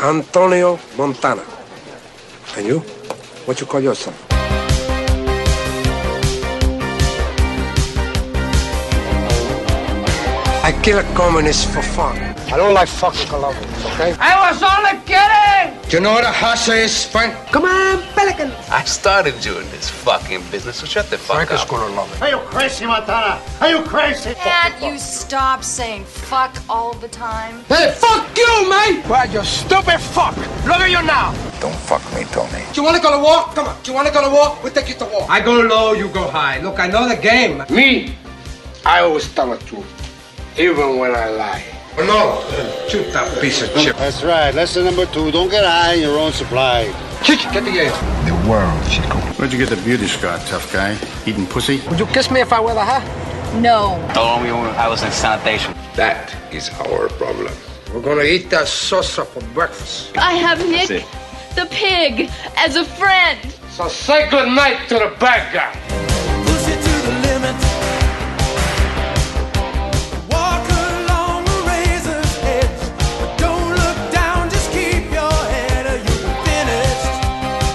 Antonio Montana. And you? What you call yourself? I kill a communist for fun. I don't like fucking Colombians, okay? I was only kidding! Do you know what a hassa is, Frank? Come on, Pelican! I started doing this fucking business, so shut the fuck Frank is gonna love it. Are you crazy, Montana? Are you crazy? Can't you stop saying fuck all the time? Hey, fuck you, man! Why, you stupid fuck! Look at you now! Don't fuck me, Tony. Do you wanna go to war? Come on. Do you wanna go to war? We'll take you to war. I go low, you go high. Look, I know the game. Me, I always tell the truth, even when I lie. No, shoot that piece of shit. That's right. Lesson number two. Don't get high in your own supply. Chichi, get the air. The world, Chico. Where'd you get the beauty scar, tough guy? Eating pussy? Would you kiss me if I were the hat? No. Told me when I was in sanitation. That is our problem. We're gonna eat that salsa for breakfast. I have Nick, the pig, as a friend. So say good night to the bad guy.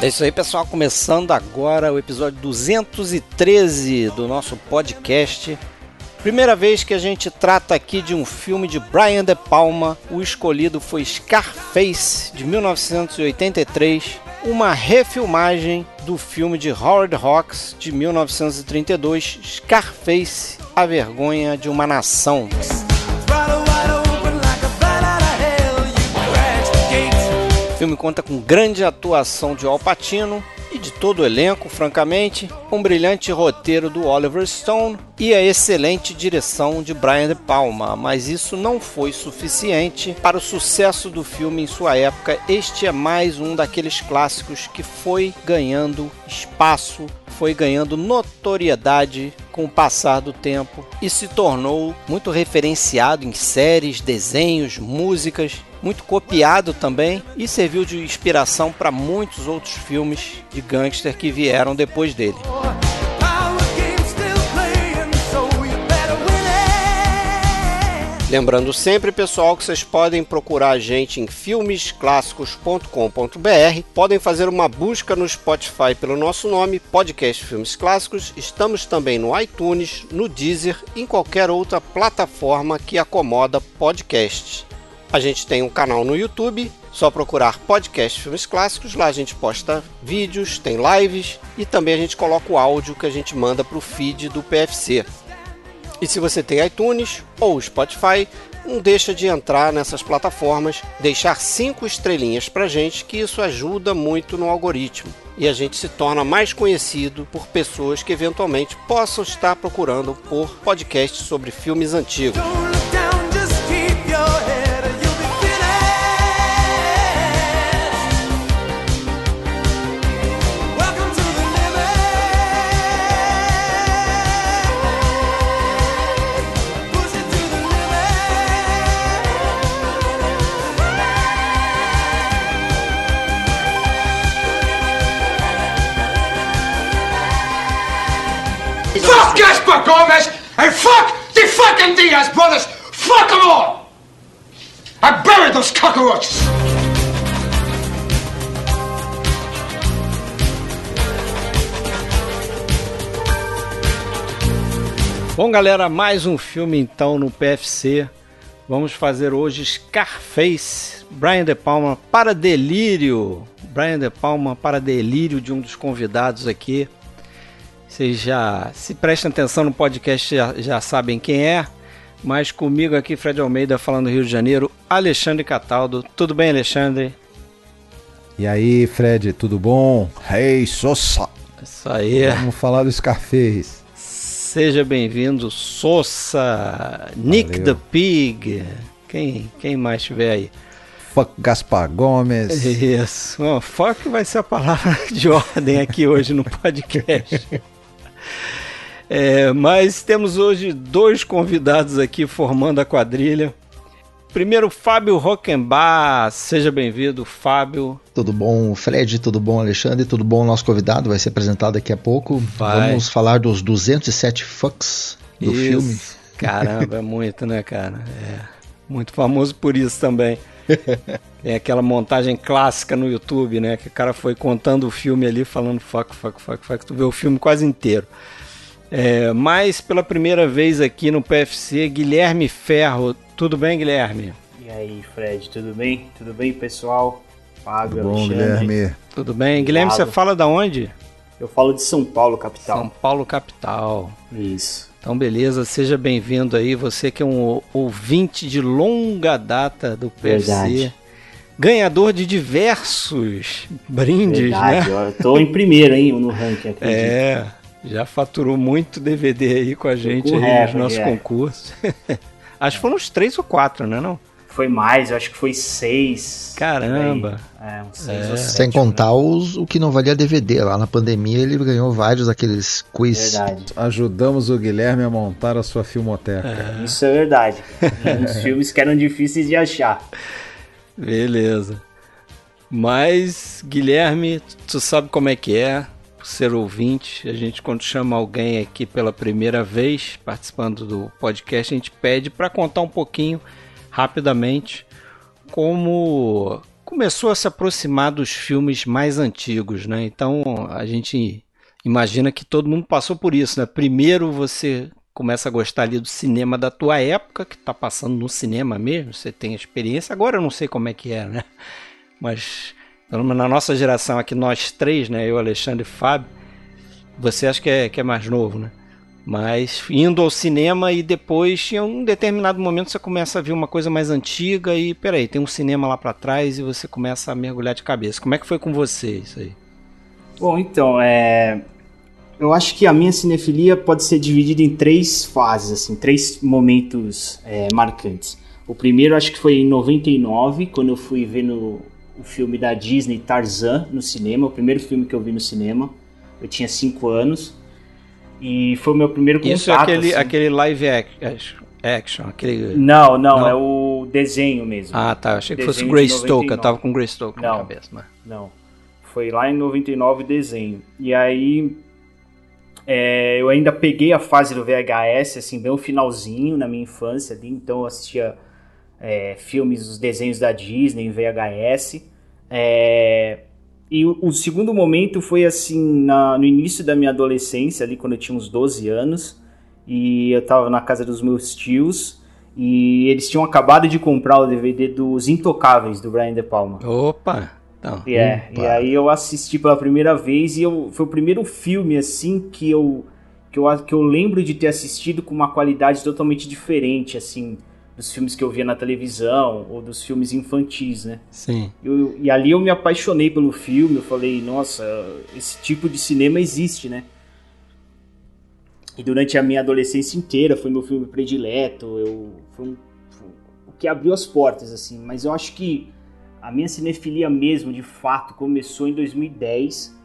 É isso aí, pessoal. Começando agora o episódio 213 do nosso podcast. Primeira vez que a gente trata aqui de um filme de Brian De Palma. O escolhido foi Scarface, de 1983. Uma refilmagem do filme de Howard Hawks, de 1932, Scarface, A Vergonha de uma Nação. Filme conta com grande atuação de Al Pacino e de todo o elenco, francamente, um brilhante roteiro do Oliver Stone e a excelente direção de Brian De Palma, mas isso não foi suficiente para o sucesso do filme em sua época. Este é mais um daqueles clássicos que foi ganhando espaço, foi ganhando notoriedade com o passar do tempo e se tornou muito referenciado em séries, desenhos, músicas, muito copiado também e serviu de inspiração para muitos outros filmes de gangster que vieram depois dele. Lembrando sempre, pessoal, que vocês podem procurar a gente em filmesclássicos.com.br, podem fazer uma busca no Spotify pelo nosso nome, Podcast Filmes Clássicos. Estamos também no iTunes, no Deezer e em qualquer outra plataforma que acomoda podcasts. A gente tem um canal no YouTube, só procurar Podcast Filmes Clássicos, lá a gente posta vídeos, tem lives e também a gente coloca o áudio que a gente manda para o feed do PFC. E se você tem iTunes ou Spotify, não deixa de entrar nessas plataformas, deixar cinco estrelinhas pra gente, que isso ajuda muito no algoritmo. E a gente se torna mais conhecido por pessoas que eventualmente possam estar procurando por podcasts sobre filmes antigos. And fuck the fucking Diaz brothers. Fuck them all. I buried those cockroaches. Bom, galera, mais um filme então no PFC. Vamos fazer hoje Scarface, Brian De Palma para delírio. Brian De Palma para delírio de um dos convidados aqui. Vocês já se prestem atenção no podcast, já, já sabem quem é. Mas comigo aqui, Fred Almeida, falando do Rio de Janeiro, Alexandre Cataldo. Tudo bem, Alexandre? E aí, Fred, tudo bom? Hey, Sossa! Isso aí. Vamos falar do Scarface. Seja bem-vindo, Sossa, Nick Valeu. the Pig. Quem, quem mais estiver aí? Fuck Gaspar Gomes. Isso. Bom, fuck vai ser a palavra de ordem aqui hoje no podcast. É, mas temos hoje dois convidados aqui formando a quadrilha. Primeiro, Fábio Rockenbach. Seja bem-vindo, Fábio. Tudo bom, Fred? Tudo bom, Alexandre? Tudo bom? Nosso convidado vai ser apresentado daqui a pouco. Vai. Vamos falar dos 207 fucks do Isso. filme. Caramba, é muito, né, cara? É. Muito famoso por isso também. É aquela montagem clássica no YouTube, né? Que o cara foi contando o filme ali, falando fuck, fuck, fuck, fuck. Tu vê o filme quase inteiro. É, mas pela primeira vez aqui no PFC, Guilherme Ferro. Tudo bem, Guilherme? E aí, Fred, tudo bem? Tudo bem, pessoal? Fábio, Tudo bom, Alexandre. Guilherme? Tudo bem? Guilherme, você fala da onde? Eu falo de São Paulo, capital. São Paulo, capital. Isso. Então, beleza, seja bem-vindo aí. Você que é um ouvinte de longa data do PFC. Verdade. Ganhador de diversos brindes, Verdade, né? ó, eu tô em primeiro, hein, no ranking, acredito. É, já faturou muito DVD aí com a gente aí nos nossos é. concursos. Acho que foram uns três ou quatro, né? Não? Foi mais, eu acho que foi seis. Caramba. É, uns seis ou sete. Sem contar os, o que não valia DVD. Lá na pandemia ele ganhou vários daqueles quiz. Verdade. Ajudamos o Guilherme a montar a sua filmoteca. Isso é verdade. Uns filmes que eram difíceis de achar. Beleza. Mas, Guilherme, tu sabe como é que é ser ouvinte. A gente, quando chama alguém aqui pela primeira vez, participando do podcast, a gente pede para contar um pouquinho, rapidamente, como começou a se aproximar dos filmes mais antigos, né? Então, a gente imagina que todo mundo passou por isso, né? Primeiro você começa a gostar ali do cinema da tua época, que tá passando no cinema mesmo, você tem experiência. Agora eu não sei como é que é, né? Mas na nossa geração aqui, nós três, né? Eu, Alexandre e Fábio, você acha que é, que é mais novo, né? Mas indo ao cinema e depois, em um determinado momento, você começa a ver uma coisa mais antiga e, peraí, tem um cinema lá pra trás e você começa a mergulhar de cabeça. Como é que foi com você isso aí? Bom, então, é... eu acho que a minha cinefilia pode ser dividida em três fases, assim, três momentos é, marcantes. O primeiro acho que foi em 99, quando eu fui ver no, o filme da Disney, Tarzan, no cinema, o primeiro filme que eu vi no cinema. Eu tinha cinco anos. E foi o meu primeiro contato. Isso é aquele, assim. aquele live action, action aquele... Não, não, Não. é o desenho mesmo. Ah, tá. Achei que fosse Grey Stoker. 99. Tava com o Grey Stoker na cabeça. Mas... Não. Foi lá em 99 o desenho. E aí é, eu ainda peguei a fase do VHS, assim, bem o finalzinho na minha infância ali, então eu assistia é, filmes, os desenhos da Disney em VHS. É, e o, o segundo momento foi assim, na- no início da minha adolescência, ali quando eu tinha uns 12 anos, e eu tava na casa dos meus tios, e eles tinham acabado de comprar o DVD dos Intocáveis, do Brian De Palma. Opa! Então, E, é, e aí eu assisti pela primeira vez e eu, foi o primeiro filme assim que eu, que eu que eu lembro de ter assistido com uma qualidade totalmente diferente assim dos filmes que eu via na televisão ou dos filmes infantis, né? Sim. Eu- e ali eu me apaixonei pelo filme, eu falei, nossa, esse tipo de cinema existe, né? E durante a minha adolescência inteira foi meu filme predileto, eu foi, um- foi o que abriu as portas assim, mas eu acho que a minha cinefilia mesmo, de fato, começou em 2010,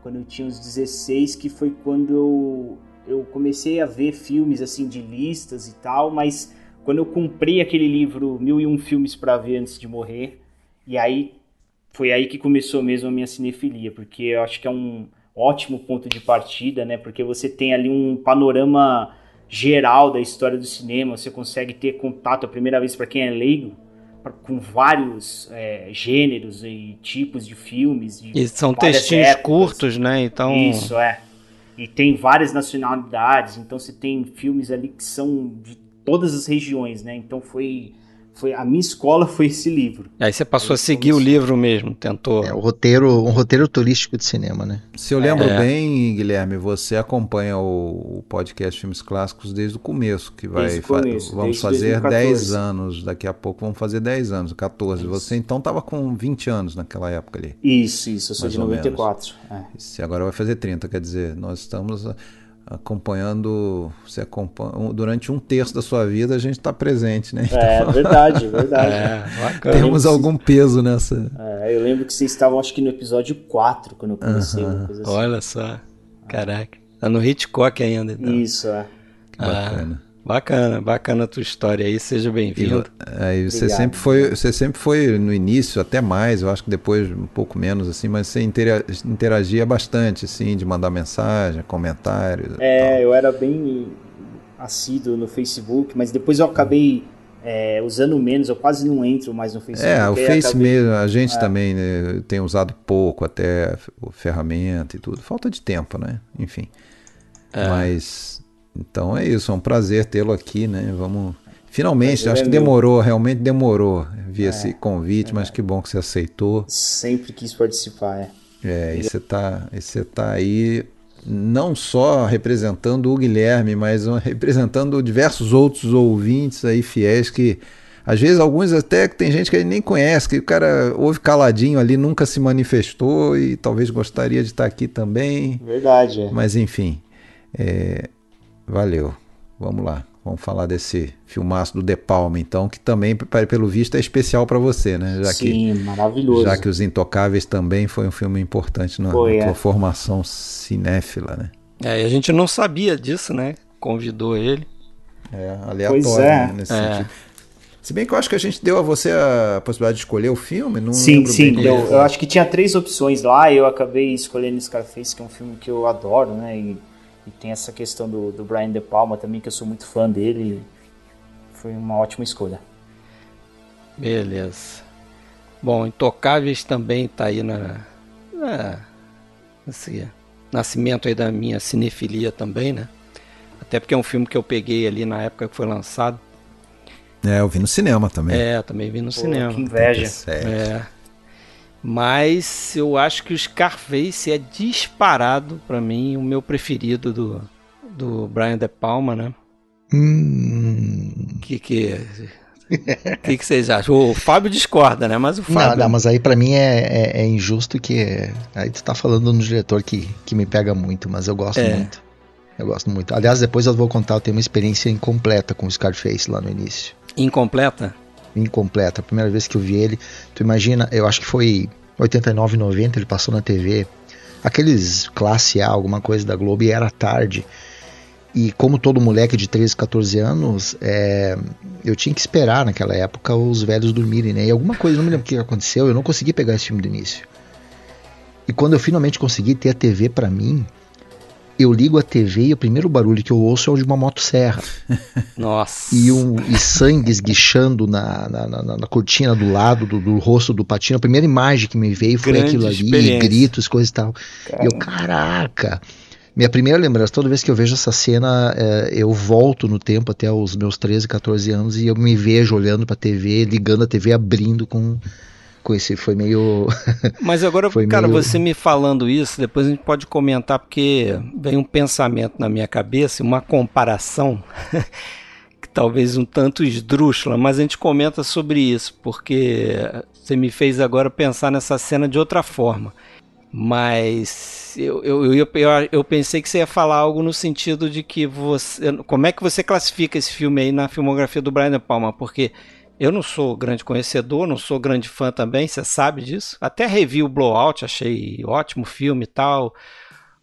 quando eu tinha uns 16, que foi quando eu, eu comecei a ver filmes assim de listas e tal, mas quando eu comprei aquele livro Mil e Um Filmes para Ver Antes de Morrer, e aí foi aí que começou mesmo a minha cinefilia, porque eu acho que é um ótimo ponto de partida, né? Porque você tem ali um panorama geral da história do cinema, você consegue ter contato a primeira vez para quem é leigo com vários é, gêneros e tipos de filmes. De E são textinhos épocas. curtos, né? Então. Isso, é. E tem várias nacionalidades, então você tem filmes ali que são de todas as regiões, né? Então foi, foi a minha escola foi esse livro. Aí você passou a seguir o livro mesmo, tentou. É o roteiro, um roteiro turístico de cinema, né? Se eu lembro É. bem, Guilherme, você acompanha o, podcast Filmes Clássicos desde o começo, que vai Desde o fa- começo, vamos desde fazer 2014. 10 anos, daqui a pouco vamos fazer 10 anos, 14. Você então estava com 20 anos naquela época ali. Isso, isso, eu sou de ou 94. é. Se agora vai fazer 30, quer dizer, nós estamos acompanhando, você acompanha, durante um terço da sua vida a gente está presente, né? É, verdade, verdade. É, bacana. Temos algum peso nessa. É, eu lembro que vocês estavam, acho que no episódio 4, quando eu comecei, uma coisa assim. Olha só. Caraca. Tá no Hitchcock ainda. Então. Isso, é. Bacana. Bacana, bacana a tua história aí, seja bem-vindo. aí você Obrigado. sempre foi, você sempre foi no início até mais, eu acho que depois um pouco menos assim, mas você intera- interagia bastante assim, de mandar mensagem, comentários. É, eu era bem assíduo no Facebook, mas depois eu acabei é, usando menos, eu quase não entro mais no Facebook. É, o Face acabei- mesmo, a gente É. também né, tem usado pouco até o ferramenta e tudo. Falta de tempo, né? Enfim. É. Mas então é isso, é um prazer tê-lo aqui, né? Vamos. Finalmente, acho é que meu. demorou, realmente demorou. Vi É, esse convite, mas que bom que você aceitou. Sempre quis participar, é. É, e você tá, e você tá aí não só representando o Guilherme, mas representando diversos outros ouvintes aí fiéis que às vezes alguns até que tem gente que ele nem conhece, que o cara ouve caladinho ali, nunca se manifestou e talvez gostaria de estar aqui também. Verdade, é. Mas enfim, é, valeu. Vamos lá. Vamos falar desse filmaço do De Palma, então, que também, pe- pelo visto, é especial para você, né? Já Sim, que, maravilhoso. Já que Os Intocáveis também foi um filme importante na, Foi, na tua é. formação cinéfila, né? É, e a gente não sabia disso, né? Convidou ele. É, aleatório, Pois é. né, nesse É. sentido. Se bem que eu acho que a gente deu a você a possibilidade de escolher o filme, não Sim, lembro sim. bem Eu, eu acho que tinha três opções lá e eu acabei escolhendo Scarface, que é um filme que eu adoro, né? E, e tem essa questão do, do Brian De Palma também, que eu sou muito fã dele. Foi uma ótima escolha. Beleza. Bom, Intocáveis também tá aí na, na nesse nascimento aí da minha cinefilia também, né? Até porque é um filme que eu peguei ali na época que foi lançado. É, eu vi no cinema também. É, também vi no Pô, cinema. que inveja. 87. É. Mas eu acho que o Scarface é disparado pra mim o meu preferido do, do Brian De Palma, né? Hum. Que que que, que vocês acham? O Fábio discorda, né? Mas o Não, Fábio não, mas aí pra mim é, é, é injusto que. Aí tu tá falando no diretor que, que me pega muito, mas eu gosto É. muito. Eu gosto muito. Aliás, depois eu vou contar, eu tenho uma experiência incompleta com o Scarface lá no início. incompleta. Incompleta. A primeira vez que eu vi ele, tu imagina, eu acho que foi 89, 90, ele passou na TV. Aqueles classe A, alguma coisa da Globo, e era tarde. E como todo moleque de 13, 14 anos, é, eu tinha que esperar naquela época os velhos dormirem, né? E alguma coisa, não me lembro o que aconteceu, eu não consegui pegar esse filme do início. E quando eu finalmente consegui ter a TV pra mim, eu ligo a TV e o primeiro barulho que eu ouço é o de uma motosserra. Nossa. E, um, e sangue esguichando na, na, na, na cortina do lado do, do rosto do Patino. A primeira imagem que me veio foi Grande aquilo ali, gritos, coisa e tal. E eu, caraca! Minha primeira lembrança, toda vez que eu vejo essa cena, é, eu volto no tempo até os meus 13, 14 anos e eu me vejo olhando pra TV, ligando a TV, abrindo com, com esse. Foi meio. Mas agora, cara, meio- você me falando isso, depois a gente pode comentar, porque vem um pensamento na minha cabeça, uma comparação, que talvez um tanto esdrúxula, mas a gente comenta sobre isso, porque você me fez agora pensar nessa cena de outra forma. Mas eu, eu, eu, eu, eu pensei que você ia falar algo no sentido de que você. Como é que você classifica esse filme aí na filmografia do Brian De Palma? Porque eu não sou grande conhecedor, não sou grande fã também, você sabe disso. Até revi o Blowout, achei ótimo filme e tal.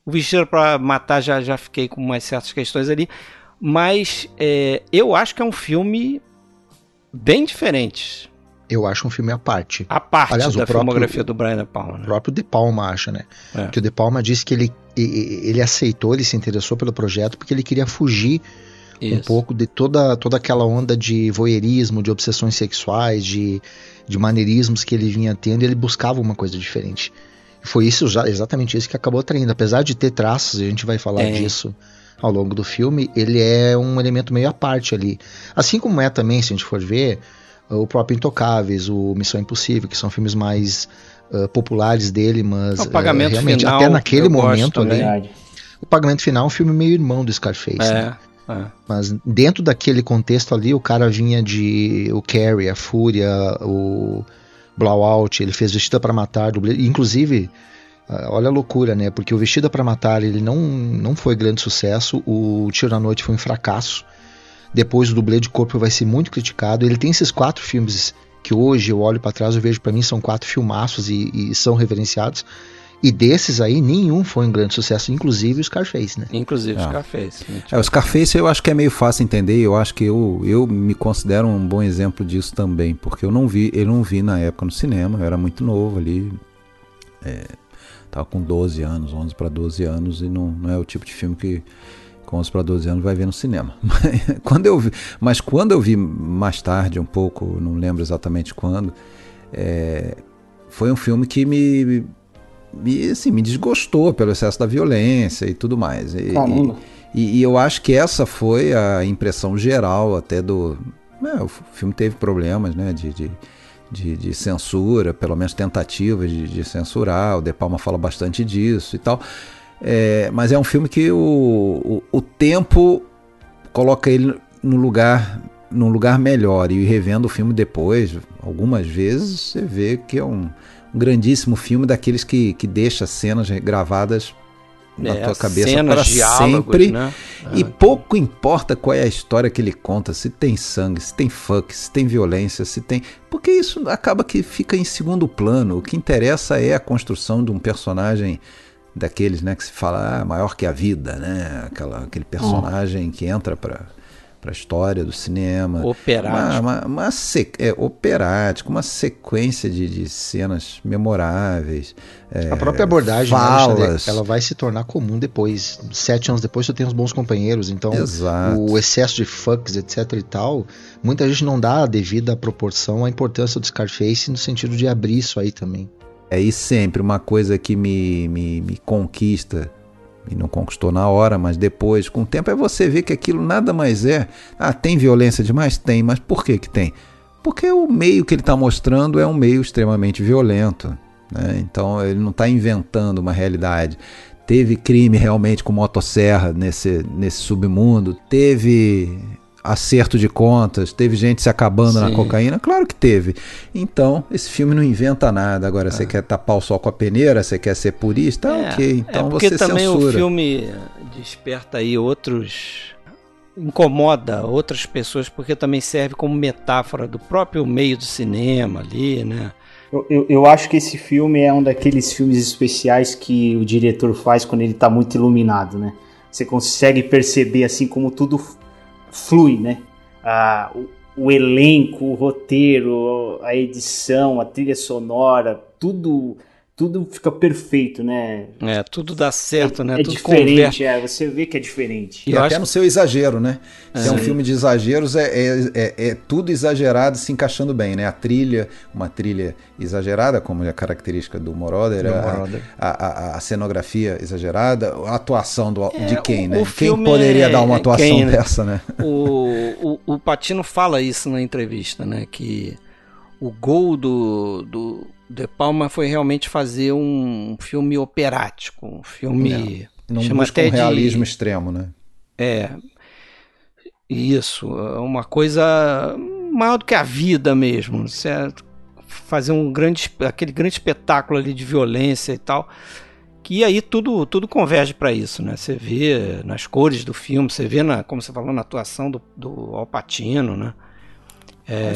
O Vestido para Matar já, já fiquei com umas certas questões ali. Mas é, eu acho que é um filme bem diferente. Eu acho um filme à parte. A parte Aliás, o da próprio- filmografia do Brian De Palma. O Né? próprio De Palma acha, né? É. Que o De Palma disse que ele, ele aceitou, ele se interessou pelo projeto porque ele queria fugir um Isso. pouco de toda, toda aquela onda de voyeurismo, de obsessões sexuais, de, de maneirismos que ele vinha tendo, e ele buscava uma coisa diferente. E foi isso exatamente isso que acabou atraindo. Apesar de ter traços, e a gente vai falar Tem. disso ao longo do filme, ele é um elemento meio à parte ali. Assim como é também, se a gente for ver, o próprio Intocáveis, o Missão Impossível, que são filmes mais ah, populares dele, mas O Pagamento ah, realmente Final, até naquele gosto momento ali, também. Verdade. o Pagamento Final é um filme meio irmão do Scarface. né? É. Mas dentro daquele contexto ali, o cara vinha de o Carrie, a Fúria, o Blowout, ele fez Vestida para Matar, inclusive, ah, olha a loucura, né? Porque o Vestida para Matar, ele não, não foi grande sucesso, o Tiro da Noite foi um fracasso. Depois o dublê de corpo vai ser muito criticado. Ele tem esses quatro filmes que hoje eu olho para trás eu vejo para mim são quatro filmaços e, e são reverenciados. E desses aí, nenhum foi um grande sucesso, inclusive o Scarface, né? Inclusive o Ah. Scarface. É, o Scarface eu acho que é meio fácil entender. Eu acho que eu, eu me considero um bom exemplo disso também, porque eu não vi, eu não vi na época no cinema. Eu era muito novo ali, é, tava com 12 anos, 11 para 12 anos e não, não é o tipo de filme que com os para 12 anos vai ver no cinema. quando eu vi, mas quando eu vi mais tarde, um pouco, não lembro exatamente quando, é, foi um filme que me, me, assim, me desgostou pelo excesso da violência e tudo mais. E, Caramba. e, e eu acho que essa foi a impressão geral até do. é, o filme teve problemas né, de, de, de, de censura, pelo menos tentativas de, de censurar. O De Palma fala bastante disso e tal. É, mas é um filme que o, o, o tempo coloca ele no lugar num lugar melhor e revendo o filme depois algumas vezes você vê que é um, um grandíssimo filme daqueles que, que deixa cenas gravadas na É, tua cabeça cenas, para diálogos, sempre. né? e pouco importa qual é a história que ele conta se tem sangue se tem fuck se tem violência se tem porque isso acaba que fica em segundo plano. O que interessa é a construção de um personagem daqueles né que se fala ah, maior que a vida né? Aquela aquele personagem que entra para para a história do cinema Operático. uma, uma, uma é, operático uma sequência de, de cenas memoráveis é, A própria abordagem, né, falas ela vai se tornar comum depois. Sete anos depois, você tem os bons companheiros. Então, Exato. o excesso de fucks, etc e tal, muita gente não dá a devida proporção à importância do Scarface no sentido de abrir isso aí também. É e sempre uma coisa que me, me, me conquista, e não conquistou na hora, mas depois, com o tempo, é você ver que aquilo nada mais é. Ah, tem violência demais? Tem, mas por que que tem? Porque o meio que ele está mostrando é um meio extremamente violento. né? Então ele não está inventando uma realidade. Teve crime realmente com motosserra nesse, nesse submundo, teve acerto de contas, teve gente se acabando na Sim. cocaína, claro que teve. Então, esse filme não inventa nada. Agora, você quer tapar o sol com a peneira, você quer ser purista, É, ok. Então é porque você também censura. o filme desperta aí outros incomoda outras pessoas porque também serve como metáfora do próprio meio do cinema ali, né? Eu, eu, eu acho que esse filme é um daqueles filmes especiais que o diretor faz quando ele tá muito iluminado, né? Você consegue perceber assim como tudo flui, né? Ah, o, o elenco, o roteiro, a edição, a trilha sonora, tudo tudo fica perfeito, né? É, tudo dá certo, né? É tudo diferente, é, você vê que é diferente. E Eu até acho- no seu exagero, né? Se é um Sim. filme de exageros, é, é, é, é tudo exagerado se encaixando bem, né? A trilha, uma trilha exagerada, como é a característica do Moroder, Do a, Moroder. a, a- a cenografia exagerada, a atuação do, de É, quem, o- né? o Quem poderia é- dar uma é atuação quem, né? dessa, né? O, o, o Patino fala isso na entrevista, né? Que o gol do, do De Palma foi realmente fazer um filme operático, um filme. Não chama busca até um de- realismo extremo, né? É. Isso, é uma coisa maior do que a vida mesmo, certo? Fazer um grande, aquele grande espetáculo ali de violência e tal. Que aí tudo, tudo converge para isso, né? Você vê nas cores do filme, você vê na, como você falou, na atuação do, do Al Pacino, né? É,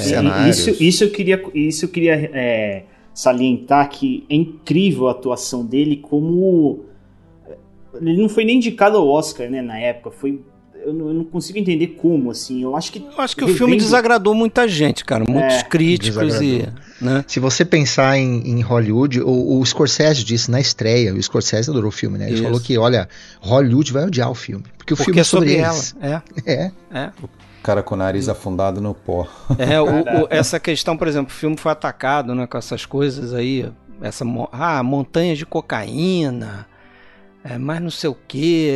Isso, isso eu queria, isso eu queria é, salientar que é incrível a atuação dele como ele não foi nem indicado ao Oscar, né, na época, foi eu não, eu não consigo entender como assim. Eu acho que eu acho que o filme desagradou muita gente, cara, muitos É, críticos e, né? Se você pensar em, em Hollywood, o, o Scorsese disse na estreia, o Scorsese adorou o filme, né? Ele Isso. falou que, olha, Hollywood vai odiar o filme. Porque o Porque filme é é sobre, sobre eles. ela, É. É. Cara com o nariz afundado no pó. É, o- o- essa questão, por exemplo, o filme foi atacado né, com essas coisas aí, essa ah, montanhas de cocaína, é, mas não sei o que.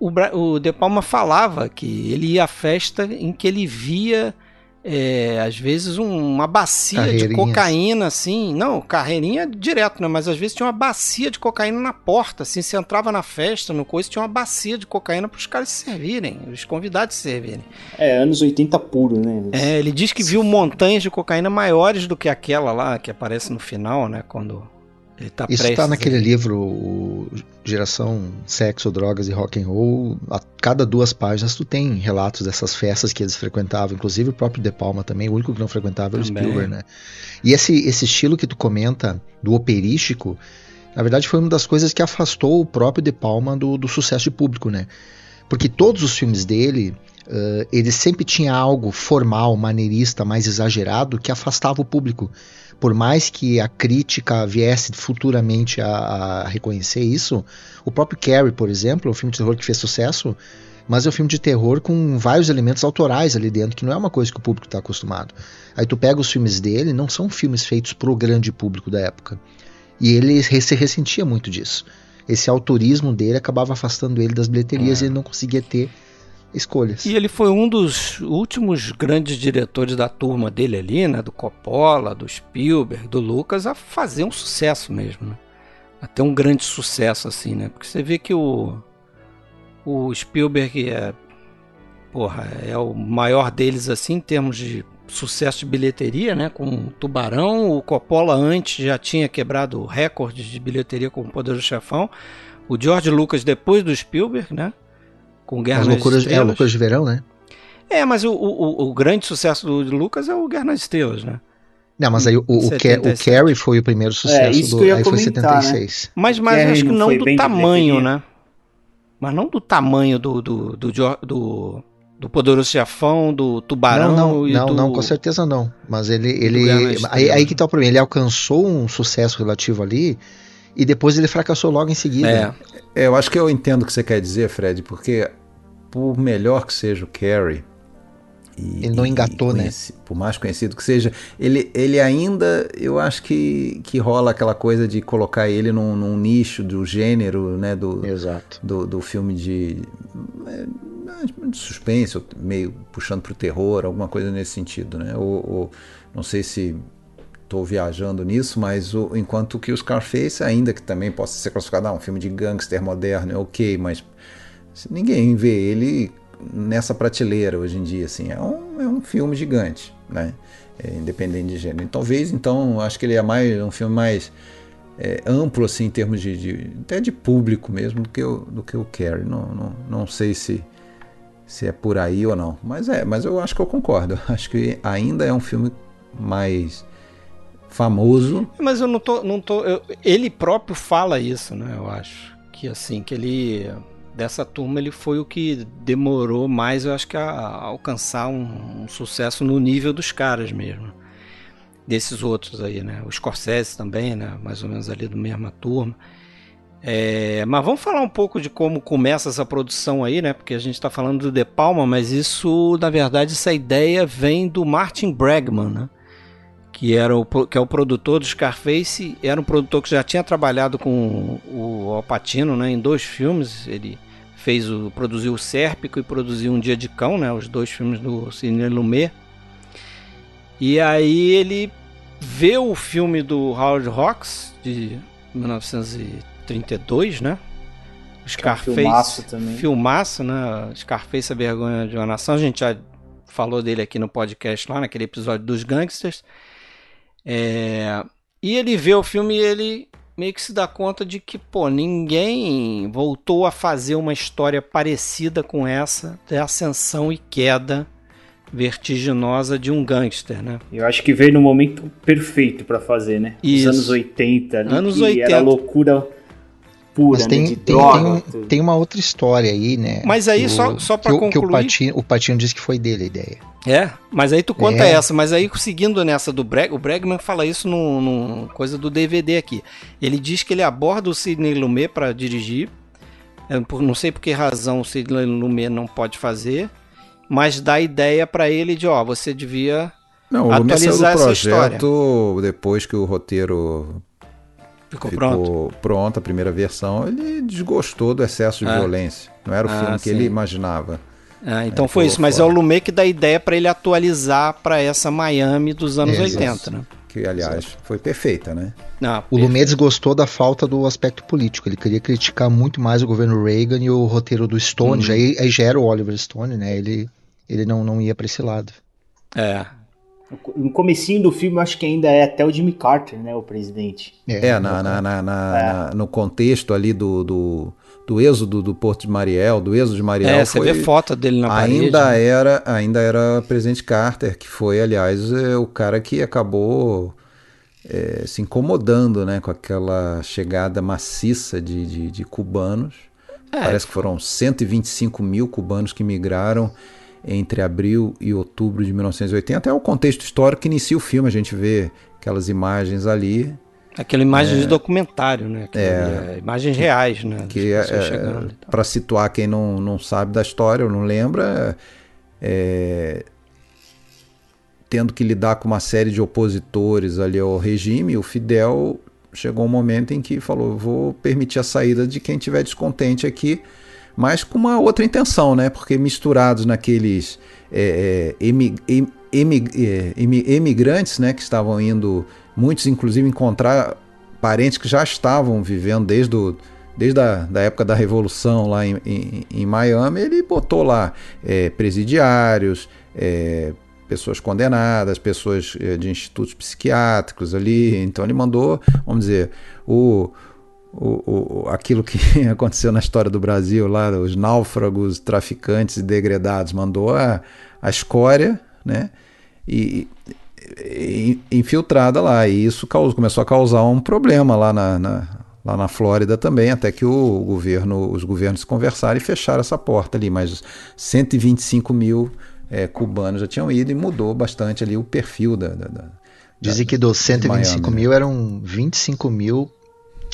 o, Bra- o De Palma falava que ele ia à festa em que ele via, é, às vezes, um- uma bacia de cocaína, assim. Não, carreirinha direto, né? Mas às vezes tinha uma bacia de cocaína na porta, assim. Você entrava na festa, no coisa, tinha uma bacia de cocaína para os caras se servirem, os convidados se servirem. É, anos 80 puro, né? É, ele diz que viu montanhas de cocaína maiores do que aquela lá que aparece no final, né? Quando tá Isso tá a- naquele livro, o Geração Sexo, Drogas e Rock and Roll. A cada duas páginas tu tem relatos dessas festas que eles frequentavam, inclusive o próprio De Palma também, o único que não frequentava era o. Spielberg, né? E esse, esse estilo que tu comenta do operístico, na verdade foi uma das coisas que afastou o próprio De Palma do, do sucesso de público, né? Porque todos os filmes dele, eh, ele sempre tinha algo formal, maneirista, mais exagerado, que afastava o público. Por mais que a crítica viesse futuramente a, a reconhecer isso, o próprio Carrie, por exemplo, o filme de terror que fez sucesso, mas é um filme de terror com vários elementos autorais ali dentro, que não é uma coisa que o público está acostumado. Aí tu pega os filmes dele, não são filmes feitos pro grande público da época. E ele se ressentia muito disso. Esse autorismo dele acabava afastando ele das bilheterias É. e ele não conseguia ter escolhas. E ele foi um dos últimos grandes diretores da turma dele ali, né? Do Coppola, do Spielberg, do Lucas, a fazer um sucesso mesmo, né? A ter um grande sucesso, assim, né? Porque você vê que o, o Spielberg é, porra, é o maior deles, assim, em termos de sucesso de bilheteria, né? Com Tubarão, o Coppola antes já tinha quebrado recordes de bilheteria com o Poder do Chefão. O George Lucas depois do Spielberg, né? Com Guerra As nas loucuras, é, Estrelas. loucuras de verão, né? É, mas o, o, o grande sucesso do Lucas é o Guerra nas Estrelas, né? Não, mas aí o, o, o 77. Carrie foi o primeiro sucesso isso do. que eu ia aí foi comentar, 76. Mas, mas Carrie acho que não foi do tamanho, né? Mas não do tamanho do do, do, do, do Poderoso Chefão, do Tubarão não, não, e não, do... não, com certeza não. Mas ele, ele aí, aí que tá o problema. Ele alcançou um sucesso relativo ali e depois ele fracassou logo em seguida. É, É, eu acho que eu entendo o que você quer dizer, Fred, porque por melhor que seja o Carrie. e- Ele não e engatou, né? Por mais conhecido que seja, ele, ele ainda, eu acho que, que rola aquela coisa de colocar ele num, num nicho do gênero, né? Do, Exato. do, do filme de, é, de suspense, meio puxando pro terror, alguma coisa nesse sentido, né? Ou, ou- não sei se estou viajando nisso, mas o, enquanto que o Scarface, ainda que também possa ser classificado, ah, um filme de gangster moderno, é ok, mas ninguém vê ele nessa prateleira hoje em dia, assim, é um, é um filme gigante, né? É, independente de gênero. Talvez, então, acho que ele é mais um filme mais é, amplo, assim, em termos de, de- até de público mesmo, do que o, do que o Carrie. Não, não, não sei se, se é por aí ou não, mas é, mas eu acho que eu concordo. Acho que ainda é um filme mais famoso. mas eu não tô, não tô eu- ele próprio fala isso, né? Eu acho que assim que ele dessa turma ele foi o que demorou mais, eu acho que a, a alcançar um, um sucesso no nível dos caras mesmo. Desses outros aí, né? O Scorsese também, né? Mais ou menos ali do mesma turma. É, mas vamos falar um pouco de como começa essa produção aí, né? Porque a gente está falando do De Palma, mas isso, na verdade, essa ideia vem do Martin Bregman, né? Que, era o, que é o produtor do Scarface, era um produtor que já tinha trabalhado com o Al Pacino né, em dois filmes. Ele fez o, produziu o Sérpico e produziu Um Dia de Cão, né, os dois filmes do Sidney Lumet. E aí ele vê o filme do Howard Hawks, de 1932, né? Scarface. é filmaço também. Filmaço, né? Scarface, a vergonha de uma nação. A gente já falou dele aqui no podcast lá, naquele episódio dos gangsters. É, E ele vê o filme e ele meio que se dá conta de que, pô, ninguém voltou a fazer uma história parecida com essa, de ascensão e queda vertiginosa de um gangster, né? Eu acho que veio no momento perfeito pra fazer, né? Isso. Os anos 80 ali, Anos que 80. era loucura pura, Mas né? tem, De tem, droga. tem, tem uma outra história aí, né? Mas aí, que só- o- só pra que o- Que o concluir- Patino, o Patino disse que foi dele a ideia. É, mas aí tu conta É. essa, mas aí seguindo nessa do Breg, o Bregman fala isso no, no coisa do DVD aqui. Ele diz que ele aborda o Sidney Lumet para dirigir. É, por- não sei por que razão o Sidney Lumet não pode fazer, mas dá ideia para ele de, ó, você devia Não, o atualizar essa história. projeto depois que o roteiro Ficou ficou pronto. pronto, a primeira versão, ele desgostou do excesso de Ah. violência. Não era o Ah, filme que sim. ele imaginava. Ah, então É, foi isso, mas fora. é o Lumet que dá ideia para ele atualizar para essa Miami dos anos É, 80, né? Que, aliás, foi perfeita, né? Não, O Lumet desgostou da falta do aspecto político. Ele queria criticar muito mais o governo Reagan e o roteiro do Stone. Uhum. Já, aí já era o Oliver Stone, né? Ele, ele não, não ia pra esse lado. É. No comecinho do filme, acho que ainda é até o Jimmy Carter, né? O presidente. É, na, na- na- na- na- no contexto ali do, do, do êxodo do Porto de Mariel, do êxodo de Mariel. É, você foi- vê foto dele na parede. ainda né? era ainda era presidente Carter que foi aliás é, o cara que acabou é, se incomodando né com aquela chegada maciça de, de, de cubanos É, parece que foram 125 mil cubanos que migraram entre abril e outubro de 1980. É o contexto histórico que inicia o filme, a gente vê aquelas imagens ali. Aquela imagem É. de documentário, né? Aquilo É. é imagens reais, né? que pessoas é, para situar quem não, não sabe da história ou não lembra, é, tendo que lidar com uma série de opositores ali ao regime, o Fidel chegou um momento em que falou: vou permitir a saída de quem tiver descontente aqui, mas com uma outra intenção, né? Porque misturados naqueles é, é, emi- em- emi- é, emi- emigrantes, né? Que estavam indo, muitos inclusive encontrar parentes que já estavam vivendo desde o, desde a da época da Revolução lá em, em, em Miami, ele botou lá é, presidiários, é, pessoas condenadas, pessoas é, de institutos psiquiátricos ali. Então ele mandou, vamos dizer, o, o, o, aquilo que aconteceu na história do Brasil lá, os náufragos, traficantes e degredados, mandou a, a escória, né? E, e- infiltrada lá. E isso causou, começou a causar um problema lá na, na- lá na Flórida também, até que o governo, os governos conversaram e fecharam essa porta ali. Mas 125 mil eh, cubanos já tinham ido e mudou bastante ali o perfil da. da- da- Dizem que dos de 125 Miami, né? mil eram 25 mil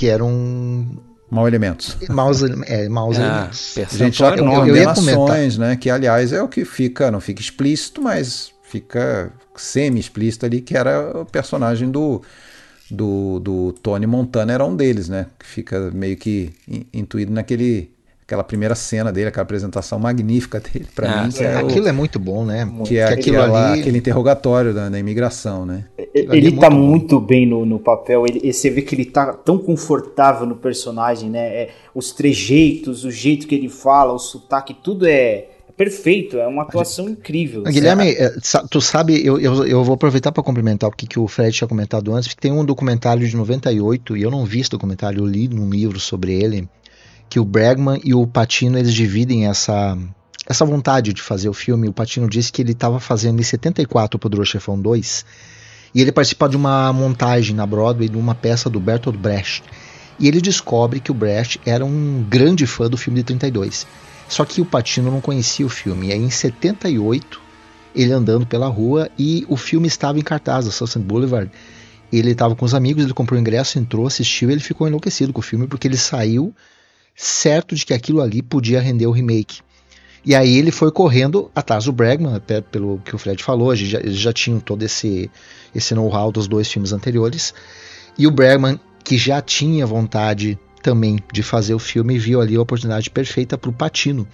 que eram Mau elementos. maus, é, maus Ah, elementos. A gente já tem eu, eu ia comentar. condenações, né? Que aliás é o que fica, não fica explícito, mas fica semi-explícito ali, que era o personagem do, do, do Tony Montana, era um deles, né? Que fica meio que in- intuído naquele aquela primeira cena dele, aquela apresentação magnífica dele, para Ah, mim. que é o- Aquilo é muito bom, né? que é aquilo aquela- ali- aquele interrogatório da, da imigração, né? ali Ele é tá muito bom. muito bem no, no papel. Ele, e você vê que ele tá tão confortável no personagem, né? É, os trejeitos, o jeito que ele fala, o sotaque, tudo é, é perfeito. É uma atuação incrível. Ah, Guilherme, eh, sa- tu sabe, eu, eu, eu vou aproveitar para complementar o que, que o Fred tinha comentado antes, porque tem um documentário de 98, e eu não vi esse documentário, eu li num livro sobre ele, que o Bregman e o Patino, eles dividem essa, essa vontade de fazer o filme. O Patino disse que ele estava fazendo em 74 o Poderoso Chefão 2, e ele participa de uma montagem na Broadway de uma peça do Bertolt Brecht. E ele descobre que o Brecht era um grande fã do filme de 32. Só que o Patino não conhecia o filme. E aí em 78, ele andando pela rua e o filme estava em cartaz da Sunset Boulevard. Ele estava com os amigos, ele comprou o ingresso, entrou, assistiu, ele ficou enlouquecido com o filme porque ele saiu certo de que aquilo ali podia render o remake. E aí ele foi correndo atrás do Bregman, até pelo que o Fred falou, eles já, já tinham todo esse, esse know-how dos dois filmes anteriores. E o Bregman, que já tinha vontade também de fazer o filme, viu ali a oportunidade perfeita para o Patino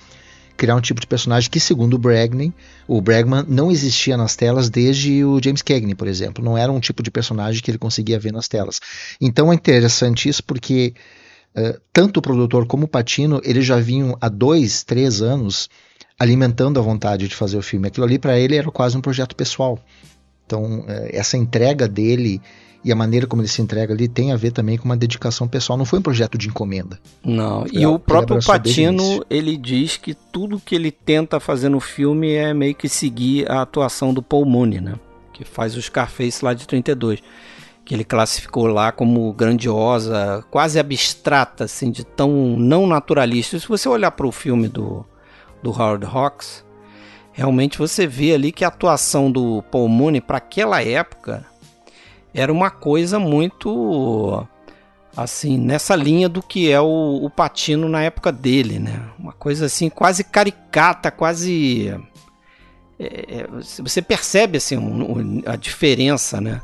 criar um tipo de personagem que, segundo o Bregman, o Bregman não existia nas telas desde o James Cagney, por exemplo. Não era um tipo de personagem que ele conseguia ver nas telas. Então é interessante isso porque uh, tanto o produtor como o Patino, eles já vinham há dois, três anos alimentando a vontade de fazer o filme. Aquilo ali para ele era quase um projeto pessoal. Então uh, essa entrega dele e a maneira como ele se entrega ali tem a ver também com uma dedicação pessoal. Não foi um projeto de encomenda. Não, e o próprio Patino, ele diz que tudo que ele tenta fazer no filme é meio que seguir a atuação do Paul Mooney, né? Que faz o Scarface lá de 32. Que ele classificou lá como grandiosa, quase abstrata, assim, de tão não naturalista. Se você olhar para o filme do, do Howard Hawks, realmente você vê ali que a atuação do Paul Mooney para aquela época era uma coisa muito assim nessa linha do que é o, o Patino na época dele, né? Uma coisa assim quase caricata, quase é, é, você percebe assim um- um- a diferença, né?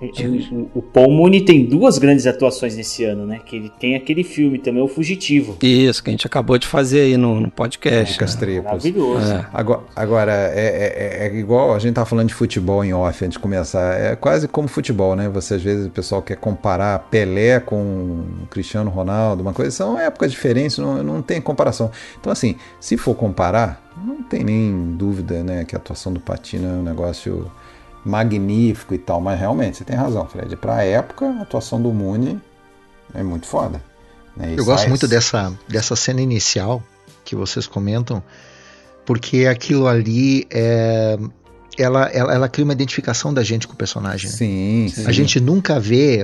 O, o Paul Mooney tem duas grandes atuações nesse ano, né? Que ele tem aquele filme também, O Fugitivo. Isso que a gente acabou de fazer aí no, no podcast. Fica as né? tripas. Maravilhoso. É. Agora, agora é, é- é igual a gente tá falando de futebol em off antes de começar. É quase como futebol, né? Você às vezes o pessoal quer comparar Pelé com Cristiano Ronaldo, uma coisa. São épocas diferentes, não, não tem comparação. Então, assim, se for comparar, não tem nem dúvida, né? Que a atuação do Patino é um negócio magnífico e tal. Mas realmente, você tem razão, Fred. Pra época, a atuação do Mooney é muito foda. né? Eu gosto muito dessa, dessa cena inicial que vocês comentam, porque aquilo ali é. Ela, ela, ela cria uma identificação da gente com o personagem. né? Sim, sim. A gente nunca vê,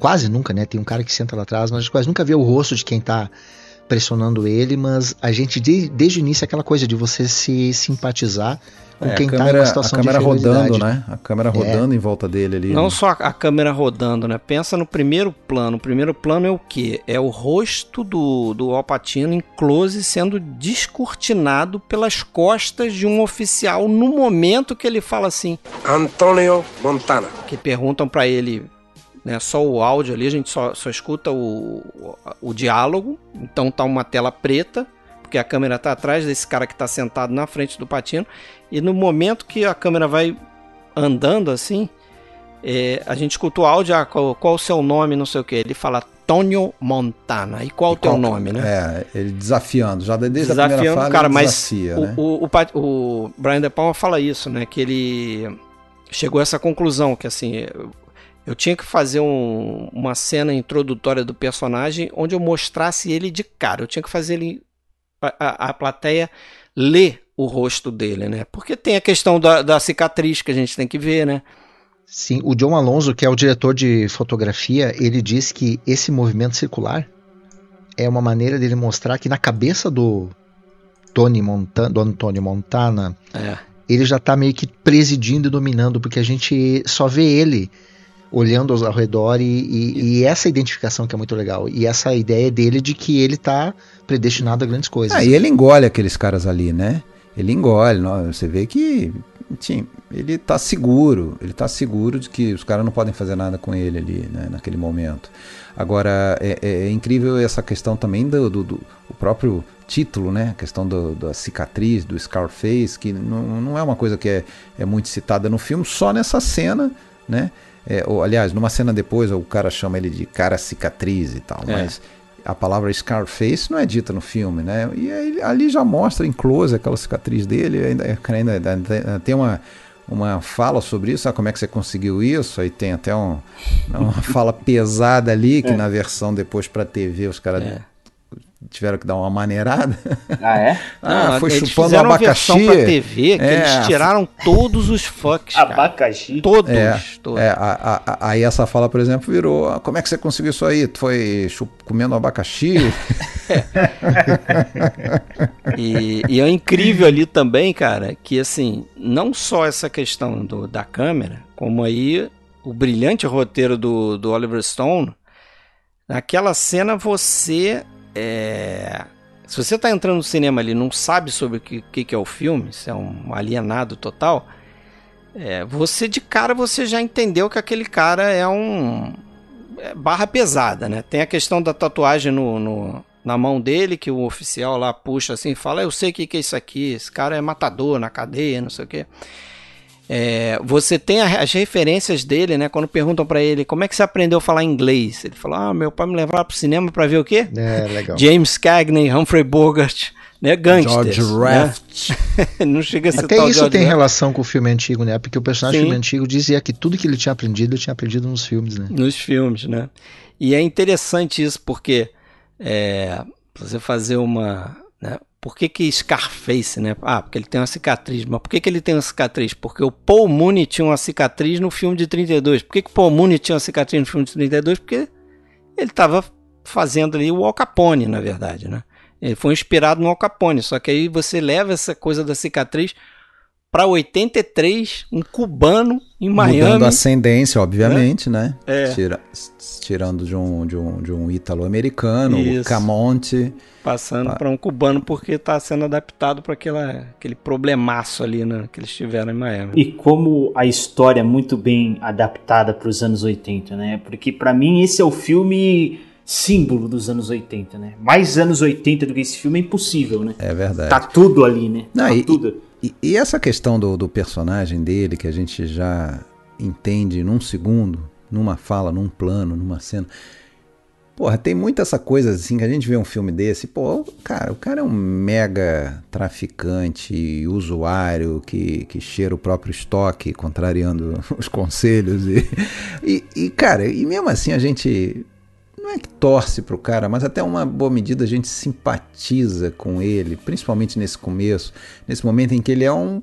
quase nunca, né? Tem um cara que senta lá atrás, mas a gente quase nunca vê o rosto de quem tá pressionando ele, mas a gente, de- desde o início, é aquela coisa de você se simpatizar com É, quem a tá câmera, em uma situação a câmera de rodando, né? A câmera É. rodando em volta dele ali. Não né? só a, a câmera rodando, né? Pensa no primeiro plano. O primeiro plano é o quê? É o rosto do, do Alpatino em close sendo descortinado pelas costas de um oficial no momento que ele fala assim. Antonio Montana. Que perguntam pra ele, né? Só o áudio ali, a gente só, só escuta o, o, o diálogo. Então tá uma tela preta, porque a câmera tá atrás desse cara que tá sentado na frente do Patino. E no momento que a câmera vai andando assim, é, a gente escuta o áudio, ah, qual, qual o seu nome, não sei o que. Ele fala Tonio Montana. E qual o teu Qual- nome, né? É, ele desafiando. Já desde a primeira Desafiando fala o cara, mas desafia, o, né? o, o, o Brian De Palma fala isso, né? Que ele chegou a essa conclusão, que assim, eu, eu tinha que fazer um- uma cena introdutória do personagem onde eu mostrasse ele de cara. Eu tinha que fazer ele, a, a, plateia ler o rosto dele, né? Porque tem a questão da, da cicatriz que a gente tem que ver, né? Sim, o John Alonso, que é o diretor de fotografia, ele diz que esse movimento circular é uma maneira dele mostrar que na cabeça do Tony Montana, do Antônio Montana, É. ele já tá meio que presidindo e dominando, porque a gente só vê ele olhando aos- ao redor e, e- e essa identificação que é muito legal. E essa ideia dele de que ele tá predestinado a grandes coisas. Ah, e ele engole aqueles caras ali, né? Ele engole. Você vê que enfim, ele tá seguro. Ele tá seguro de que os caras não podem fazer nada com ele ali, né, naquele momento. Agora, é, é- é incrível essa questão também do, do- do- o próprio título, né? A questão do- da cicatriz, do Scarface, que não, não é uma coisa que é, é muito citada no filme, só nessa cena, né? É, ou, aliás, numa cena depois o cara chama ele de cara cicatriz e tal, É. mas a palavra Scarface não é dita no filme, né? E aí, ali já mostra em close aquela cicatriz dele, ainda, ainda, ainda tem uma, uma fala sobre isso, ah, como é que você conseguiu isso? Aí tem até um, uma fala pesada ali, que É. na versão depois para TV os caras É. tiveram que dar uma maneirada. Ah, é? Ah, Não, foi eles chupando uma abacaxi. pra TV que É, eles tiraram todos os fucks, cara. Abacaxi. Todos. É, todos. é, a- a- a- aí essa fala, por exemplo, virou: "Ah, como é que você conseguiu isso aí? Tu foi comendo abacaxi? E, e é incrível ali também, cara, que assim, não só essa questão do- da câmera, como aí o brilhante roteiro do, do Oliver Stone, naquela cena você. É, se você tá entrando no cinema ali não sabe sobre o que, que, que é o filme, se é um alienado total, é, você de cara você já entendeu que aquele cara é um. é barra pesada, né? Tem a questão da tatuagem no, no- na mão dele, que o oficial lá puxa assim e fala: Eu sei o que, que é isso aqui, esse cara é matador na cadeia, não sei o quê. É, você tem a- as referências dele, né? Quando perguntam pra ele como é que você aprendeu a falar inglês, ele fala: Ah, meu pai me levava pro cinema pra ver o quê? É, legal. James Cagney, Humphrey Bogart, né? Gangsters. George né? Raft. não chega a ser Até tal isso George tem Raft. relação com o filme antigo, né? Porque o personagem do filme antigo dizia que tudo que ele tinha aprendido, ele tinha aprendido nos filmes, né? nos filmes, né? E é interessante isso porque é, você fazer uma, né? Por que que Scarface, né? Ah, porque ele tem uma cicatriz. Mas por que que ele tem uma cicatriz? Porque o Paul Mooney tinha uma cicatriz no filme de 32. Por que que Paul Mooney tinha uma cicatriz no filme de 32? Porque ele estava fazendo ali o Al Capone, na verdade, né? Ele foi inspirado no Al Capone, só que aí você leva essa coisa da cicatriz para 83, um cubano em Miami. Mudando a ascendência, obviamente, né? É. Tira- tirando de um, de um, de um ítalo-americano, o. Camonte. Passando para um cubano porque está sendo adaptado para aquele problemaço ali né, que eles tiveram em Miami. E como a história é muito bem adaptada para os anos 80, né? Porque para mim esse é o filme símbolo dos anos 80, né? Mais anos 80 do que esse filme é impossível, né? É verdade. Tá tudo ali, né? Não, tá e- tudo. E, e essa questão do, do personagem dele, que a gente já entende num segundo, numa fala, num plano, numa cena. Porra, tem muita essa coisa assim que a gente vê um filme desse, pô, cara, o cara é um mega traficante, usuário que, que cheira o próprio estoque, contrariando os conselhos. E, e, e, cara, e mesmo assim a gente não é que torce pro cara, mas até uma boa medida a gente simpatiza com ele, principalmente nesse começo, nesse momento em que ele é um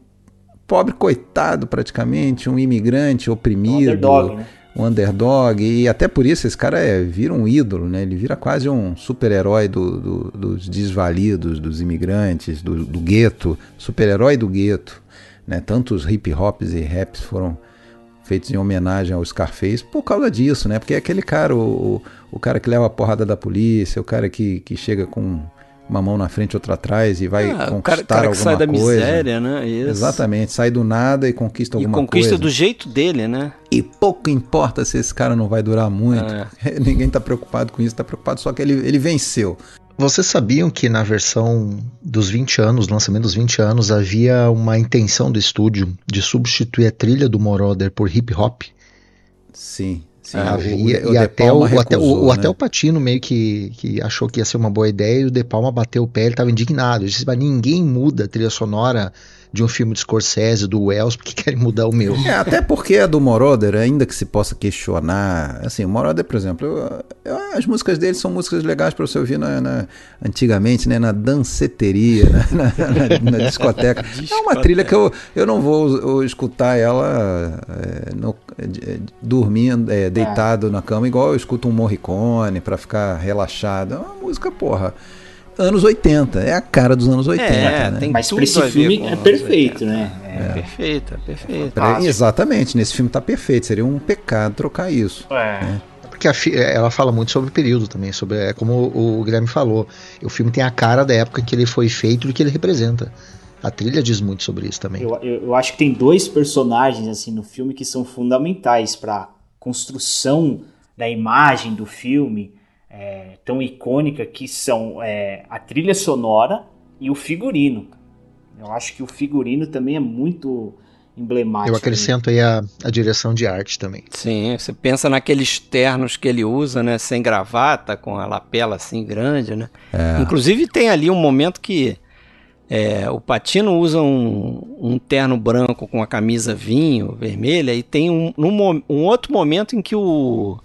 pobre coitado praticamente, um imigrante oprimido, underdog, né? um underdog, e até por isso esse cara é, vira um ídolo, né? Ele vira quase um super-herói do, do, dos desvalidos, dos imigrantes, do, do gueto, super-herói do gueto. Né? Tantos hip hops e raps foram feitos em homenagem ao Scarface por causa disso, né? Porque é aquele cara, o, o cara que leva a porrada da polícia, o cara que, que chega com uma mão na frente, outra atrás e vai Ah, o conquistar cara- cara que alguma sai da coisa. miséria, né? Isso. Exatamente, sai do nada e conquista E alguma conquista coisa. do jeito dele, né? E pouco importa se esse cara não vai durar muito. É. Ninguém tá preocupado com isso, tá preocupado só que ele, ele venceu. Vocês sabiam que na versão dos 20 anos, lançamento dos 20 anos, havia uma intenção do estúdio de substituir a trilha do Moroder por hip hop? Sim, sim. havia, o- o e até o, até, o, recusou, o- até né? o Patino meio que, que achou que ia ser uma boa ideia e o De Palma bateu o pé, ele estava indignado. Ele disse, mas ninguém muda a trilha sonora de um filme de Scorsese, do Wells, porque querem mudar o meu. É, até porque a do Moroder, ainda que se possa questionar, assim, o Moroder, por exemplo, eu- eu- as músicas dele são músicas legais para você ouvir na, na- antigamente, né, na danceteria, né, na, na- na discoteca. É uma trilha que eu, eu não vou eu escutar ela é, no- é, dormindo, é, deitado na cama, igual eu escuto um Morricone para ficar relaxado. É uma música, porra, anos 80, é a cara dos anos 80, É, né? tem Mas pra esse filme é perfeito, né? É, perfeito, é perfeito. Pra- exatamente, nesse filme tá perfeito, seria um pecado trocar isso. É. Porque a fi- ela fala muito sobre o período também, sobre é como o, o Guilherme falou. O filme tem a cara da época em que ele foi feito e do que ele representa. A trilha diz muito sobre isso também. Eu, eu, eu acho que tem dois personagens assim no filme que são fundamentais para construção da imagem do filme é, tão icônica que são é, a trilha sonora e o figurino. Eu acho que o figurino também é muito emblemático. Eu acrescento aí a, a direção de arte também. Sim, você pensa naqueles ternos que ele usa, né? Sem gravata, com a lapela assim grande, né? É. Inclusive tem ali um momento que é, o Patino usa um, um terno branco com a camisa vinho vermelha e tem um, mo- um outro momento em que o,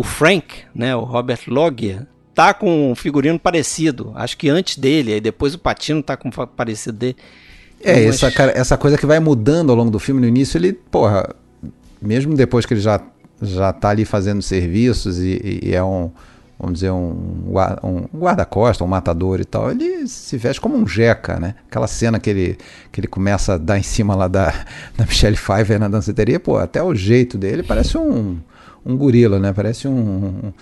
o Frank, né, o Robert Loggia, tá com um figurino parecido. Acho que antes dele, aí depois o Patino tá com um parecido dele. É, Então, essa, cara- essa coisa que vai mudando ao longo do filme. No início, ele, porra, mesmo depois que ele já, já tá ali fazendo serviços e, e é um, vamos dizer, um, um guarda-costas, um matador e tal, ele se veste como um jeca, né? Aquela cena que ele, que ele começa a dar em cima lá da, da Michelle Pfeiffer na danceteria, pô, até o jeito dele parece um, um gorila, né? Parece um,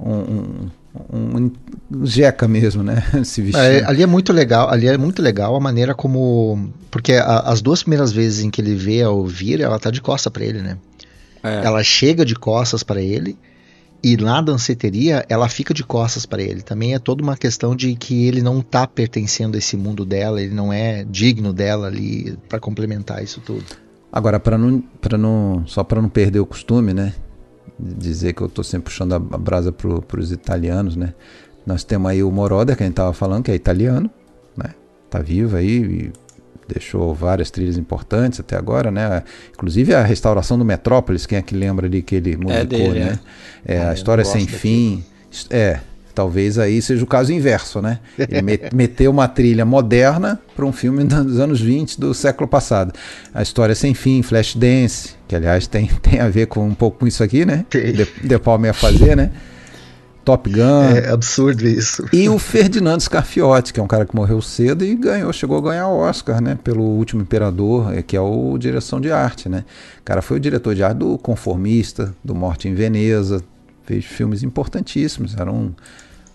um, um, um, um jeca mesmo, né? se vestindo. É, ali é muito legal, ali é muito legal a maneira como. Porque a- as duas primeiras vezes em que ele vê a Elvira, ela tá de costa pra ele, né? É. Ela chega de costas pra ele e na danceteria ela fica de costas pra ele. Também é toda uma questão de que ele não tá pertencendo a esse mundo dela, ele não é digno dela ali pra complementar isso tudo. Agora, para não, para não, só para não perder o costume, né? Dizer que eu tô sempre puxando a brasa pro, pros italianos, né? Nós temos aí o Moroder, que a gente tava falando, que é italiano, né? Tá vivo aí e deixou várias trilhas importantes até agora, né? Inclusive a restauração do Metrópolis, quem é que lembra ali que ele musicou, dele, né? É, Ah, a eu história sem fim. É, talvez aí seja o caso inverso, né? Ele met- meteu uma trilha moderna para um filme dos anos 20 do século passado. A história sem fim, Flashdance, que aliás tem, tem a ver com um pouco com isso aqui, né? De, De Palma ia fazer, né? Top Gun. É absurdo isso. E o Ferdinando Scarfiotti, que é um cara que morreu cedo e ganhou, chegou a ganhar o Oscar, né? Pelo Último Imperador, eh, que é o direção de arte, né? O cara foi o diretor de arte do Conformista, do Morte em Veneza, fez filmes importantíssimos, era um,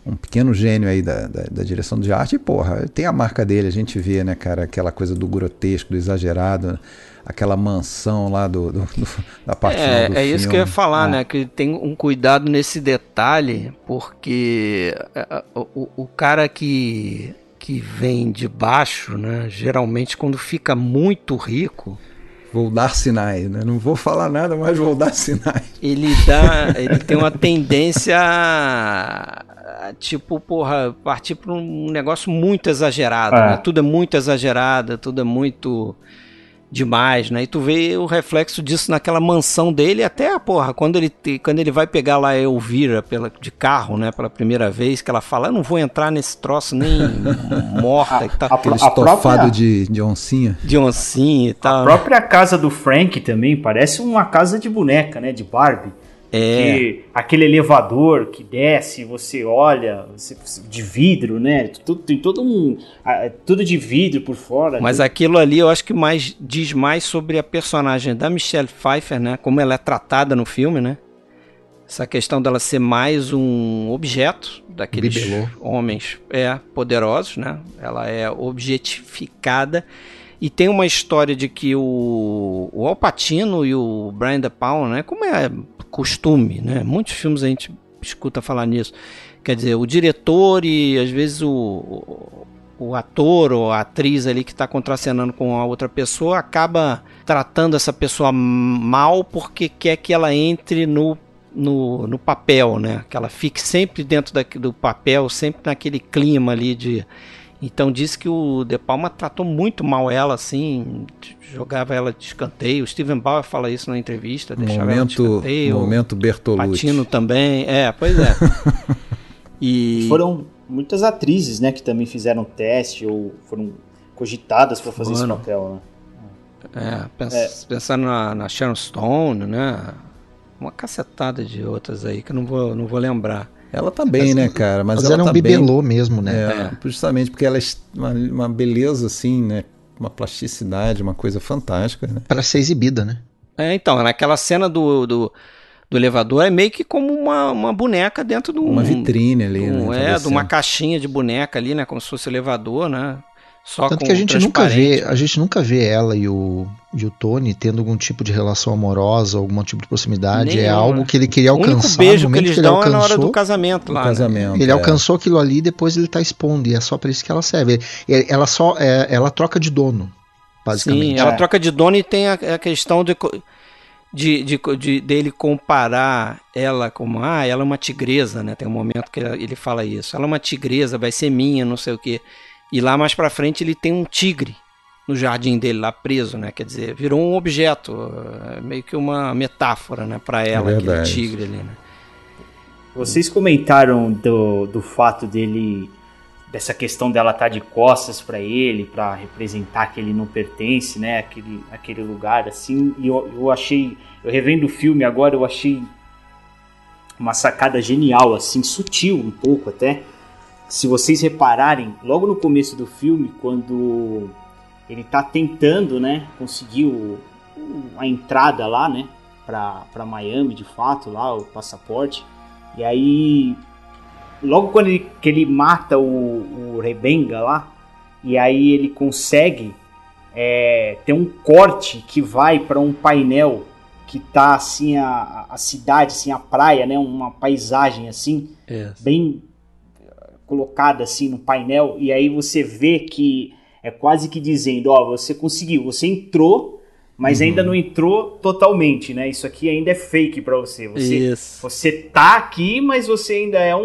um pequeno gênio aí da, da, da direção de arte. E, porra, tem a marca dele, a gente vê, né, cara, aquela coisa do grotesco, do exagerado, aquela mansão lá do, do- do- da parte É, do é isso que eu ia filme. falar, É. né? Que tem um cuidado nesse detalhe, porque é, o, o- o cara que, que vem de baixo, né? Geralmente quando fica muito rico, Vou dar sinais, né? Não vou falar nada, mas vou dar sinais. ele dá. ele tem uma tendência a, a, tipo, porra, partir para um negócio muito exagerado, É. né? Tudo é muito exagerado, tudo é muito demais, né? E tu vê o reflexo disso naquela mansão dele, até, porra, quando ele, te- quando ele vai pegar lá a Elvira pela, de carro, né, pela primeira vez, que ela fala, eu não vou entrar nesse troço nem morta e tal. a Aquele A própria- estofado de, de oncinha. De oncinha e tal. A própria casa do Frank também parece uma casa de boneca, né? De Barbie. Porque aquele elevador que desce, você olha, você- de vidro, né? Tudo, tem todo um. Tudo de vidro por fora. Mas tudo- aquilo ali eu acho que mais diz mais sobre a personagem da Michelle Pfeiffer, né? Como ela é tratada no filme, né? Essa questão dela ser mais um objeto daqueles Bibelô. homens é, poderosos, né? Ela é objetificada. E tem uma história de que o, o Al Pacino e o Brian De Palma, né? Como é costume, né? Muitos filmes a gente escuta falar nisso. Quer dizer, o diretor e às vezes o, o, ator ou a atriz ali que está contracenando com a outra pessoa acaba tratando essa pessoa mal porque quer que ela entre no, no, no papel, né? Que ela fique sempre dentro da, do papel, sempre naquele clima ali de. Então disse que o De Palma tratou muito mal ela, assim, jogava ela de escanteio. O Steven Bauer fala isso na entrevista, deixava ela de Momento, escanteio. momento Bertolucci. Patino também, é, pois é. e Foram muitas atrizes, né, que também fizeram teste ou foram cogitadas para fazer esse papel, né? É, pens- pensando na, na Sharon Stone, né? Uma cacetada de outras aí que eu não vou, não vou lembrar. Ela tá bem, né, cara? Mas, Mas ela era um tá bibelô bem, mesmo, né? É, Justamente porque ela é uma, uma beleza, assim, né? Uma plasticidade, uma coisa fantástica, né? Para ser exibida, né? É, então, naquela cena do, do, do elevador é meio que como uma, uma boneca dentro de um, Uma vitrine ali, um- né? É, de uma caixinha de boneca ali, né? Como se fosse elevador, né? Só Tanto com que a gente nunca vê, a gente nunca vê ela e o, e o Tony tendo algum tipo de relação amorosa, algum tipo de proximidade. é algo que ele queria O único alcançar. beijo no que eles ele dão é na hora alcançou, do casamento lá. O né? casamento. Ele é. alcançou aquilo ali e depois ele tá expondo. E é só para isso que ela serve. Ela só é, ela troca de dono, basicamente. Sim, ela É. troca de dono e tem a, a questão de, de, de, de- dele comparar ela como, ah, ela é uma tigresa, né? Tem um momento que ele ele fala isso. Ela é uma tigresa, vai ser minha, não sei o quê. E lá mais pra frente ele tem um tigre no jardim dele lá preso, né? Quer dizer, virou um objeto, é meio que uma metáfora, né, para ela, aquele verdade. tigre ali, né? Vocês comentaram do, do fato dele dessa questão dela estar de costas para ele, para representar que ele não pertence, né, aquele, aquele lugar assim. E eu, eu achei, eu revendo o filme agora, eu achei uma sacada genial, assim, sutil um pouco até. Se vocês repararem, logo no começo do filme, quando ele tá tentando, né, conseguir o, a entrada lá, né, pra Miami, de fato, lá, o passaporte. E aí, logo quando ele, que ele mata o, o Rebenga lá, e aí ele consegue é, ter um corte que vai para um painel que tá assim a, a cidade, assim a praia, né, uma paisagem assim bem colocada assim no painel e aí você vê que é quase que dizendo, ó, você conseguiu, você entrou, mas Uhum. ainda não entrou totalmente, né? Isso aqui ainda é fake pra você. Você, Isso. você tá aqui, mas você ainda é um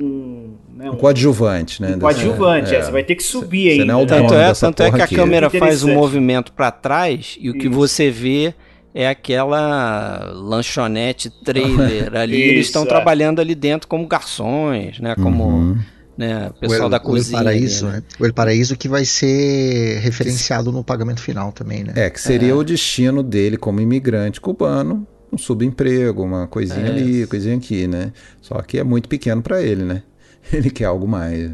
um, né, Um coadjuvante, né? um coadjuvante, é, É. você vai ter que subir Você ainda. não é o né? Tanto é, tanto é que porra a aqui. câmera faz um movimento para trás e o que Isso. você vê é aquela lanchonete trailer ali. Eles Isso, estão é. trabalhando ali dentro como garçons, né? Como Uhum. né, O pessoal El- da o El cozinha. ali, Paraíso, né? né? O El Paraíso que vai ser referenciado no pagamento final também, né? É, que seria o destino dele como imigrante cubano, um subemprego, uma coisinha É. ali, coisinha aqui, né? Só que é muito pequeno pra ele, né? Ele quer algo mais.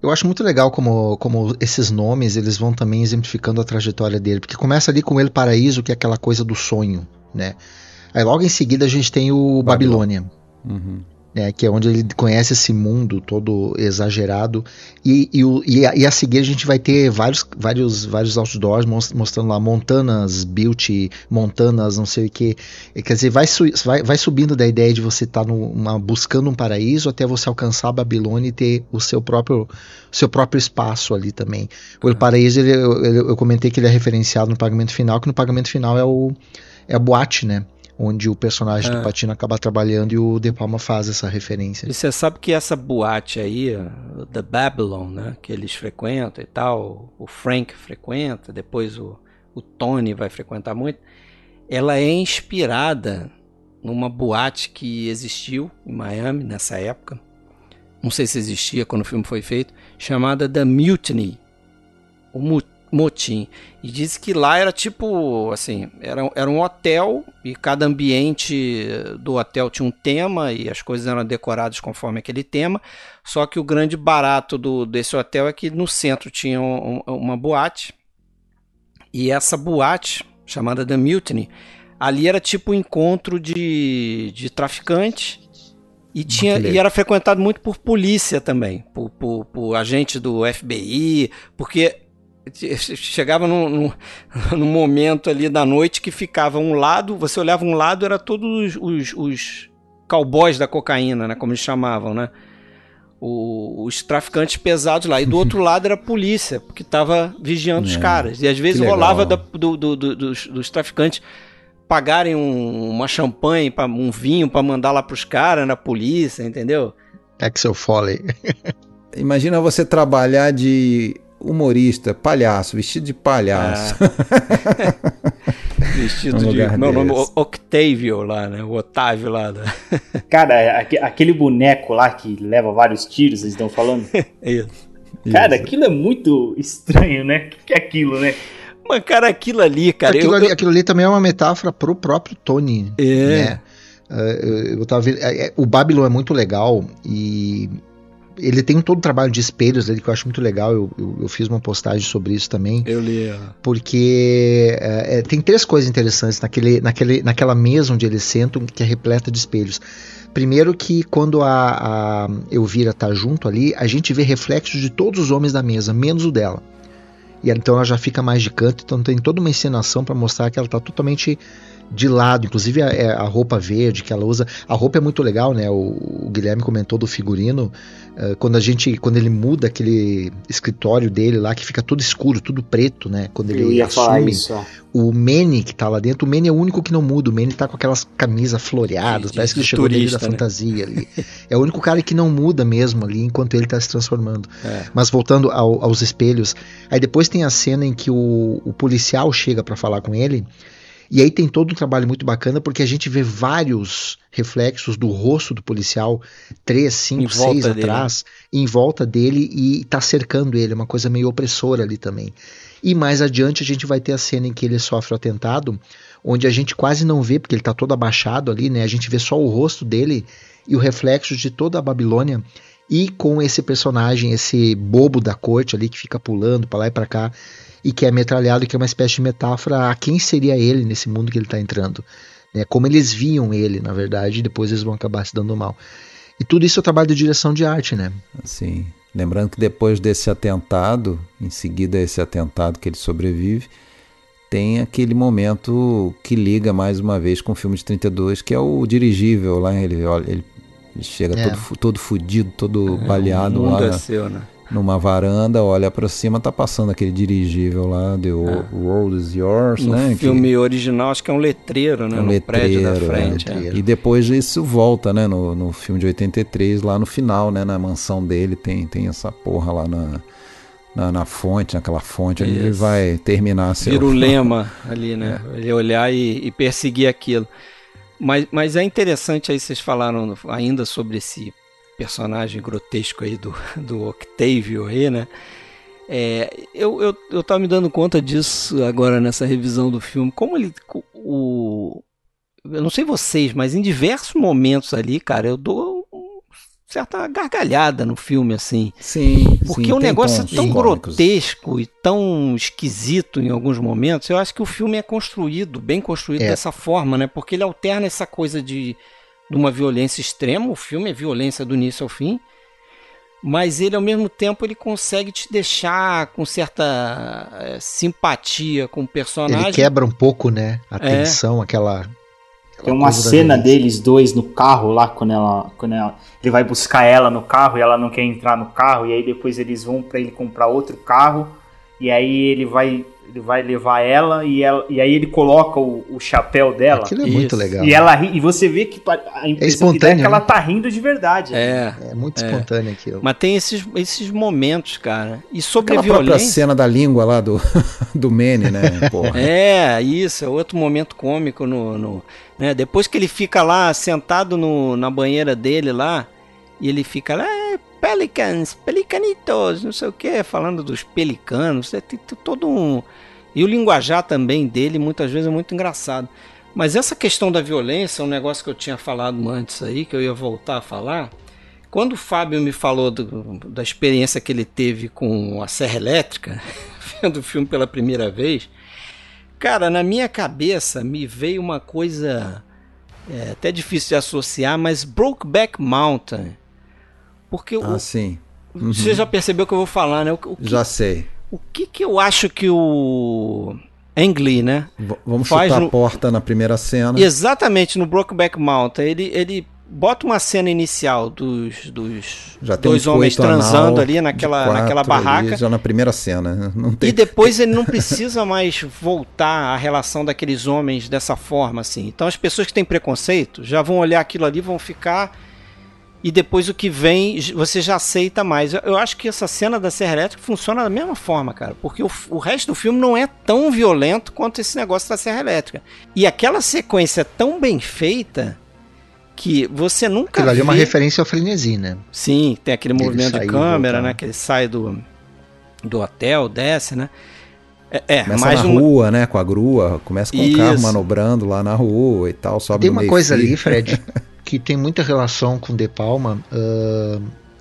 Eu acho muito legal como, como esses nomes eles vão também exemplificando a trajetória dele, porque começa ali com El Paraíso, que é aquela coisa do sonho, né? Aí logo em seguida a gente tem o Babilônia, Uhum. Né, que é onde ele conhece esse mundo todo exagerado e, e, o- e a, e a seguir a gente vai ter vários, vários, vários outdoors mos- mostrando lá Montanas Beauty, Montanas não sei o que, quer dizer, vai, vai, vai subindo da ideia de você estar buscando um paraíso até você alcançar a Babilônia e ter o seu próprio, seu próprio espaço ali também. O El Paraíso, ele- eu, eu- eu comentei que ele é referenciado no pagamento final, que no pagamento final é o é a boate, né? Onde o personagem É. do Patino acaba trabalhando e o De Palma faz essa referência. E você sabe que essa boate aí, The Babylon, né, que eles frequentam e tal, o Frank frequenta, depois o, o Tony vai frequentar muito, ela é inspirada numa boate que existiu em Miami nessa época, não sei se existia quando o filme foi feito, chamada The Mutiny, o, mu- motim. E diz que lá era tipo, assim, era, era um hotel e cada ambiente do hotel tinha um tema e as coisas eram decoradas conforme aquele tema. Só que o grande barato do, desse hotel é que no centro tinha um, uma boate e essa boate, chamada The Mutiny, ali era tipo um encontro de, de traficante e, tinha, e era frequentado muito por polícia também, por, por, por agente do FBI, porque chegava num, num, num, momento ali da noite que ficava um lado, você olhava um lado, era todos os, os, os cowboys da cocaína, né, como eles chamavam, né? O, os traficantes pesados lá. E do outro lado era a polícia, porque estava vigiando é, os caras. E às vezes rolava da, do, do, do, dos, dos traficantes pagarem um, uma champanhe, pra, um vinho para mandar lá pros caras na polícia, entendeu? Axel Foley. Imagina você trabalhar de humorista, palhaço, vestido de palhaço. É. vestido um de. Meu nome é Octavio lá, né? O Otávio lá. Da... Cara, aquele boneco lá que leva vários tiros, vocês estão falando? Isso. Cara, Isso. aquilo é muito estranho, né? O que é aquilo, né? Mas, cara, aquilo ali, cara. Aquilo, eu, ali, aquilo ali também é uma metáfora pro próprio Tony. É. Né? Uh, eu tava vendo, é, é, o Babylon é muito legal e ele tem todo o trabalho de espelhos ali que eu acho muito legal. Eu, eu, eu fiz uma postagem sobre isso também. Eu li. Porque é, tem três coisas interessantes naquele, naquele, naquela mesa onde eles sentam que é repleta de espelhos. Primeiro que quando a, a Elvira tá junto ali, a gente vê reflexos de todos os homens da mesa, menos o dela. E então ela já fica mais de canto, então tem toda uma encenação para mostrar que ela está totalmente de lado, inclusive a, é, a, roupa verde que ela usa. A roupa é muito legal, né? O, o Guilherme comentou do figurino. Uh, quando a gente, quando ele muda aquele escritório dele lá, que fica todo escuro, tudo preto, né? Quando ele assume isso, o Manny que tá lá dentro, o Manny é o único que não muda. O Manny tá com aquelas camisas floreadas, de, parece que ele chegou turista, da né? fantasia ali. é o único cara que não muda mesmo ali enquanto ele tá se transformando. É. Mas voltando ao, aos espelhos, aí depois tem a cena em que o, o policial chega para falar com ele. E aí tem todo um trabalho muito bacana porque a gente vê vários reflexos do rosto do policial, três, cinco, seis dele. atrás, em volta dele e tá cercando ele, uma coisa meio opressora ali também. E mais adiante a gente vai ter a cena em que ele sofre o atentado, onde a gente quase não vê, porque ele tá todo abaixado ali, né? A gente vê só o rosto dele e o reflexo de toda a Babilônia e com esse personagem, esse bobo da corte ali que fica pulando para lá e para cá e que é metralhado, que é uma espécie de metáfora a quem seria ele nesse mundo que ele está entrando. Né? Como eles viam ele, na verdade, e depois eles vão acabar se dando mal. E tudo isso é o trabalho de direção de arte, né? Sim. Lembrando que depois desse atentado, em seguida esse atentado que ele sobrevive, tem aquele momento que liga mais uma vez com o filme de 32, que é o dirigível lá, ele, ele, ele chega é. todo, todo fudido, todo é, baleado lá. É seu, né? Numa varanda, olha para cima, tá passando aquele dirigível lá, The é. World is Yours, no né? filme que... original, acho que é um letreiro, né? É um no letreiro, prédio da frente. É. E depois isso volta, né? No, no filme de 83, lá no final, né? Na mansão dele tem, tem essa porra lá na, na, na fonte, naquela fonte, onde ele vai terminar seu... Vira o lema ali, né? É. Ele olhar e, e perseguir aquilo. Mas, mas é interessante aí, vocês falaram ainda sobre esse personagem grotesco aí do, do Octavio aí, né? É, eu, eu, eu tava me dando conta disso agora nessa revisão do filme. Como ele. O, eu não sei vocês, mas em diversos momentos ali, cara, eu dou certa gargalhada no filme, assim. Sim. Porque sim, o negócio é tão grotesco e tão esquisito em alguns momentos. Eu acho que o filme é construído, bem construído É. dessa forma, né? Porque ele alterna essa coisa de, de uma violência extrema. O filme é violência do início ao fim. Mas ele, ao mesmo tempo, ele consegue te deixar com certa eh, simpatia com o personagem. Ele quebra um pouco, né? A É. tensão, aquela. Tem uma cena deles dois no carro lá, quando ela, quando ela. Ele vai buscar ela no carro e ela não quer entrar no carro, e aí depois eles vão pra ele comprar outro carro, e aí ele vai. Ele vai levar ela e, ela, e aí ele coloca o, o chapéu dela. Aquilo é muito legal. E ela ri, e você vê que a impressão que dá é que espontâneo, ela né? tá rindo de verdade. É. É muito É. espontâneo aquilo. Mas tem esses, esses momentos, cara. E sobre Aquela a própria violência. cena da língua lá do, do Manny, né? Porra. É, isso, é outro momento cômico no. no- né? Depois que ele fica lá sentado no, na banheira dele lá, e ele fica lá, é, pelicans, pelicanitos, não sei o que, falando dos pelicanos, é, todo um. E o linguajar também dele muitas vezes é muito engraçado. Mas essa questão da violência um negócio que eu tinha falado antes aí, que eu ia voltar a falar. Quando o Fábio me falou do- da experiência que ele teve com a serra elétrica, vendo o filme pela primeira vez, cara, na minha cabeça me veio uma coisa é, até difícil de associar, mas Brokeback Mountain. Porque o- Ah, sim. Uhum. você já percebeu que eu vou falar, né? O, o que, Já sei. o que, que eu acho que o Ang Lee, né? V- vamos Faz chutar no- a porta na primeira cena. Exatamente, no Brokeback Mountain. Ele, ele bota uma cena inicial dos, dos Já tem dois um homens transando ali naquela, quatro naquela barraca. já na primeira cena. né? Não tem... E depois ele não precisa mais voltar à relação daqueles homens dessa forma, assim. Então as pessoas que têm preconceito já vão olhar aquilo ali, vão ficar. E depois o que vem, você já aceita mais. Eu, eu acho que essa cena da Serra Elétrica funciona da mesma forma, cara. Porque o, o resto do filme não é tão violento quanto esse negócio da Serra Elétrica. E aquela sequência é tão bem feita que você nunca Aquilo ali é uma referência ao frenesi, né? Sim, tem aquele Ele movimento de câmera, né? Que ele sai do, do hotel, desce, né? É, é Começa mais na um. rua, né? Com a grua. Começa com o carro Isso. manobrando lá na rua e tal. Sobe Tem uma meio coisa ali, Fred, que tem muita relação com De Palma, ah,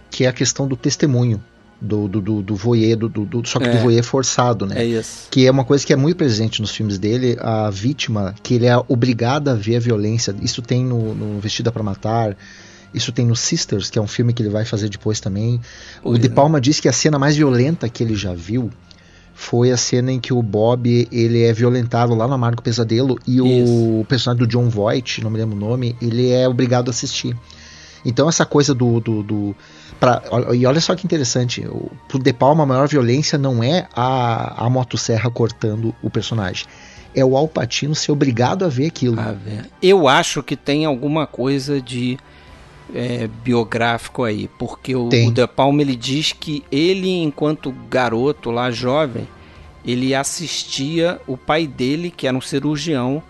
que é a questão do testemunho, do, do, do, do voyeur, do, do, só que É. do voyeur forçado, né? É isso. Que é uma coisa que é muito presente nos filmes dele, a vítima, que ele é obrigado a ver a violência. Isso tem no, no Vestida para Matar, isso tem no Sisters, que é um filme que ele vai fazer depois também. o De é. Palma diz que a cena mais violenta que ele já viu foi a cena em que o Bob ele é violentado lá no Amargo Pesadelo e o personagem do John Voight, não me lembro o nome, ele é obrigado a assistir. Então essa coisa do, do, do pra- e olha só que interessante, o, pro De Palma a maior violência não é a, a motosserra cortando o personagem, é o Al Pacino ser obrigado a ver aquilo. A ver. Eu acho que tem alguma coisa de é, biográfico aí, porque o, Tem. o De Palma ele diz que ele, enquanto garoto lá jovem, ele assistia o pai dele, que era um cirurgião,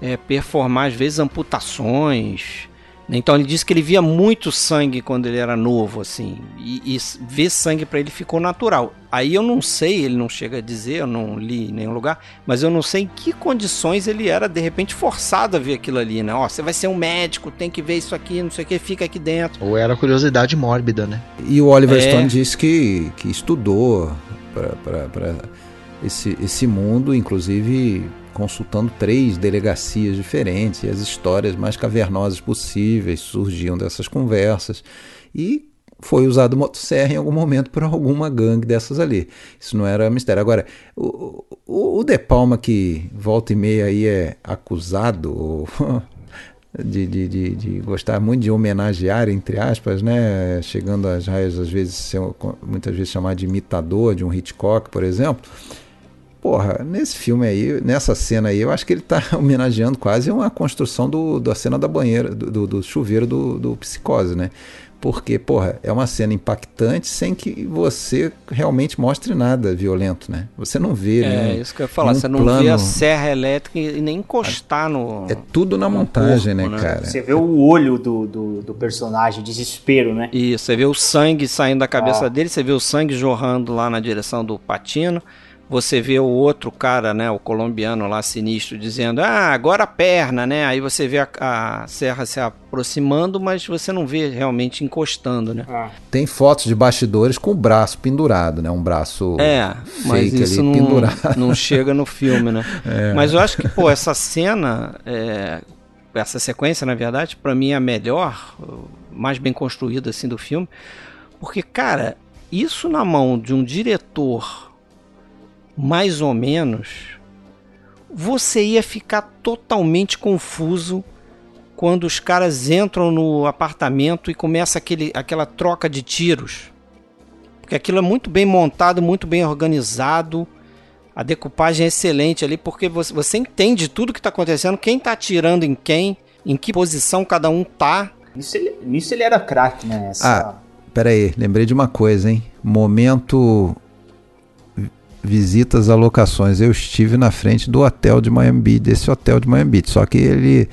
é, performar às vezes amputações. Né? Então ele disse que ele via muito sangue quando ele era novo, assim, e, e ver sangue para ele ficou natural. Aí eu não sei, ele não chega a dizer, eu não li em nenhum lugar, mas eu não sei em que condições ele era de repente forçado a ver aquilo ali, né? Ó, você vai ser um médico, tem que ver isso aqui, não sei o que, fica aqui dentro. Ou era curiosidade mórbida, né? E o Oliver É. Stone disse que, que estudou para esse, esse mundo, inclusive consultando três delegacias diferentes, e as histórias mais cavernosas possíveis surgiam dessas conversas. E foi usado motosserra em algum momento por alguma gangue dessas ali. Isso não era mistério. Agora, o, o, o De Palma que volta e meia aí é acusado de, de, de, de gostar muito de homenagear, entre aspas, né? Chegando às raias, às vezes, muitas vezes chamar de imitador de um Hitchcock, por exemplo. Porra, nesse filme aí, nessa cena aí, eu acho que ele tá homenageando quase uma construção do, da cena da banheira, do, do, do chuveiro do, do psicose, né? Porque, porra, é uma cena impactante sem que você realmente mostre nada violento, né? Você não vê, É, né? isso que eu ia falar, você não vê a serra elétrica e nem encostar no. É tudo na montagem, corpo, né, né? cara? Você vê o olho do, do, do personagem, desespero, né? Isso, você vê o sangue saindo da cabeça Ah. dele, você vê o sangue jorrando lá na direção do Patino. Você vê o outro cara, né, o colombiano lá sinistro, dizendo: Ah, agora a perna, né? Aí você vê a, a serra se aproximando, mas você não vê realmente encostando, né? Tem fotos de bastidores com o braço pendurado, né? Um braço É, mas fake isso ali não, pendurado. não chega no filme, né? É. Mas eu acho que, pô, essa cena, é, essa sequência, na verdade, pra mim é a melhor, mais bem construída assim do filme, porque, cara, isso na mão de um diretor mais ou menos, você ia ficar totalmente confuso quando os caras entram no apartamento e começa aquele, aquela troca de tiros. Porque aquilo é muito bem montado, muito bem organizado. A decupagem é excelente ali, porque você, você entende tudo que está acontecendo, quem está atirando em quem, em que posição cada um tá. Nisso ele, nisso ele era craque, né? Essa... Ah, pera aí, lembrei de uma coisa, hein? Momento visitas a locações. Eu estive na frente do hotel de Miami Beach, desse hotel de Miami Beach, só que ele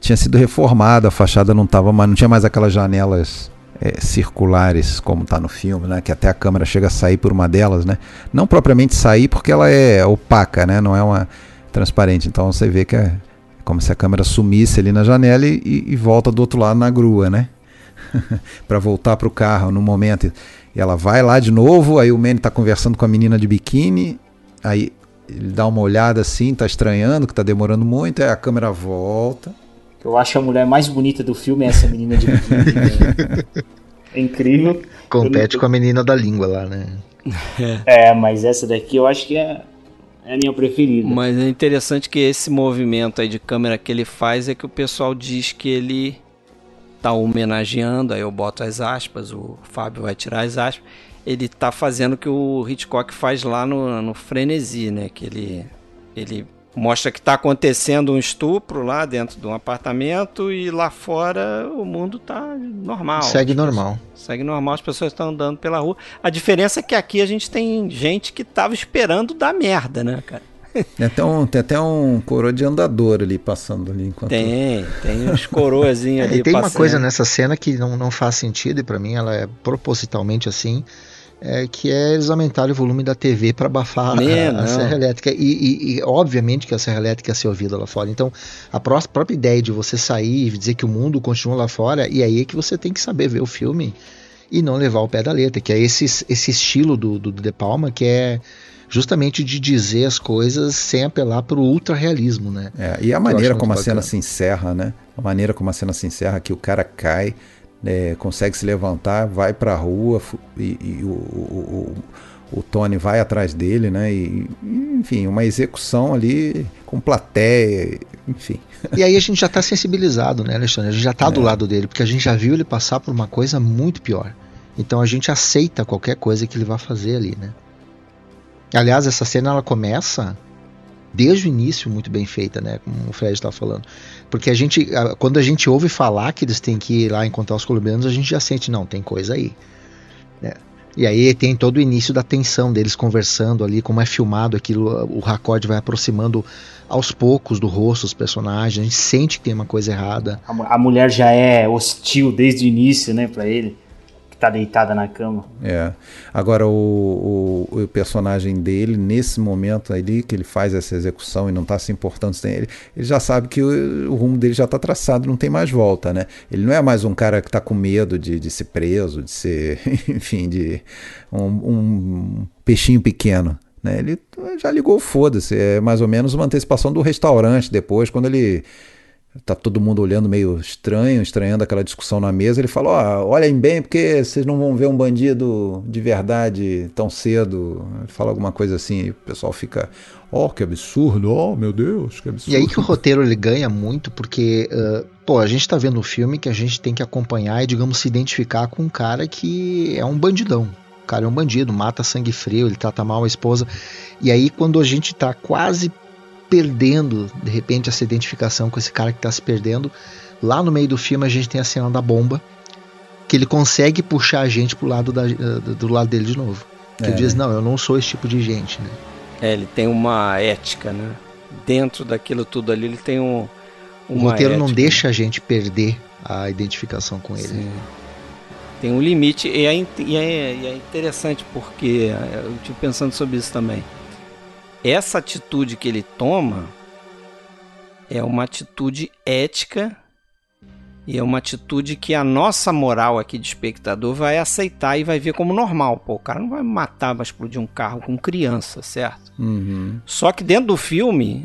tinha sido reformado, a fachada não tava mais, não tinha mais aquelas janelas é, circulares, como está no filme, né? Que até a câmera chega a sair por uma delas, né? Não propriamente sair porque ela é opaca, né? Não é uma transparente. Então você vê que é como se a câmera sumisse ali na janela e, e volta do outro lado na grua, né? para voltar para o carro no momento. E ela vai lá de novo, aí o Manny está conversando com a menina de biquíni, aí ele dá uma olhada assim, tá estranhando, que tá demorando muito, aí a câmera volta. Eu acho a mulher mais bonita do filme é essa menina de biquíni. né? é incrível. Compete com a menina da língua lá, né? É, mas essa daqui eu acho que é, é a minha preferida. Mas é interessante que esse movimento aí de câmera que ele faz é que o pessoal diz que ele tá homenageando, aí eu boto as aspas, o Fábio vai tirar as aspas, ele tá fazendo o que o Hitchcock faz lá no, no Frenesi, né? Que ele, ele mostra que tá acontecendo um estupro lá dentro de um apartamento e lá fora o mundo tá normal. Segue normal. Segue normal, as pessoas estão andando pela rua. A diferença é que aqui a gente tem gente que tava esperando dar merda, né, cara? Tem até um, tem até um coroa de andador ali passando ali enquanto. Tem, tem uns coroazinhos ali. E tem uma passando. coisa nessa cena que não, não faz sentido e pra mim ela é propositalmente assim. É, que é eles aumentarem o volume da TV para abafar a- É, a, serra elétrica. E, e- e, obviamente que a serra elétrica ia ser ouvida lá fora. Então, a pró- própria ideia de você sair e dizer que o mundo continua lá fora, e aí é que você tem que saber ver o filme e não levar o pé da letra, que é esse, esse estilo do, do De Palma que é justamente de dizer as coisas sem apelar para o ultra-realismo, né? É, e a maneira como a muito cena bacana. se encerra, né? A maneira como a cena se encerra, que o cara cai, né, consegue se levantar, vai pra rua fu- e, e o, o, o, o Tony vai atrás dele, né? E, enfim, uma execução ali com plateia, enfim. E aí a gente já tá sensibilizado, né, Alexandre? A gente já tá do lado dele, porque a gente já viu ele passar por uma coisa muito pior. Então a gente aceita qualquer coisa que ele vai fazer ali, né? Aliás, essa cena ela começa desde o início muito bem feita, né? Como o Fred estava falando. Porque a gente, quando a gente ouve falar que eles têm que ir lá encontrar os colombianos, a gente já sente, não, tem coisa aí. né? E aí tem todo o início da tensão deles conversando ali, como é filmado aquilo, o Raccord vai aproximando aos poucos do rosto dos personagens, a gente sente que tem uma coisa errada. A, mu- a mulher já é hostil desde o início, né, pra ele, tá deitada na cama. É. Agora, o, o, o personagem dele, nesse momento ali, que ele faz essa execução e não está se importando se tem ele, ele já sabe que o, o rumo dele já está traçado, não tem mais volta, né? Ele não é mais um cara que está com medo de, de ser preso, de ser, enfim, de um, um peixinho pequeno. Né? Ele já ligou foda-se. É mais ou menos uma antecipação do restaurante depois, quando ele tá todo mundo olhando meio estranho, estranhando aquela discussão na mesa, ele falou, ó, olhem bem porque vocês não vão ver um bandido de verdade tão cedo. Ele fala alguma coisa assim, e o pessoal fica, ó, que absurdo, ó, meu Deus, que absurdo. E aí que o roteiro ele ganha muito, porque, uh, pô, a gente tá vendo um filme que a gente tem que acompanhar e, digamos, se identificar com um cara que é um bandidão. O cara é um bandido, mata sangue frio, ele trata mal a esposa. E aí, quando a gente tá quase perdendo, de repente, essa identificação com esse cara que tá se perdendo, lá no meio do filme a gente tem a cena da bomba, que ele consegue puxar a gente pro lado da, uh, do lado dele de novo. Que É. ele diz, não, eu não sou esse tipo de gente, né? É, ele tem uma ética, né? Dentro daquilo tudo ali, ele tem um. O roteiro não ética. deixa a gente perder a identificação com ele. Sim. Tem um limite. E é, e é- e é interessante porque é, eu estive pensando sobre isso também. Essa atitude que ele toma é uma atitude ética e é uma atitude que a nossa moral aqui de espectador vai aceitar e vai ver como normal. Pô, o cara não vai matar, vai explodir um carro com criança, certo? Uhum. Só que dentro do filme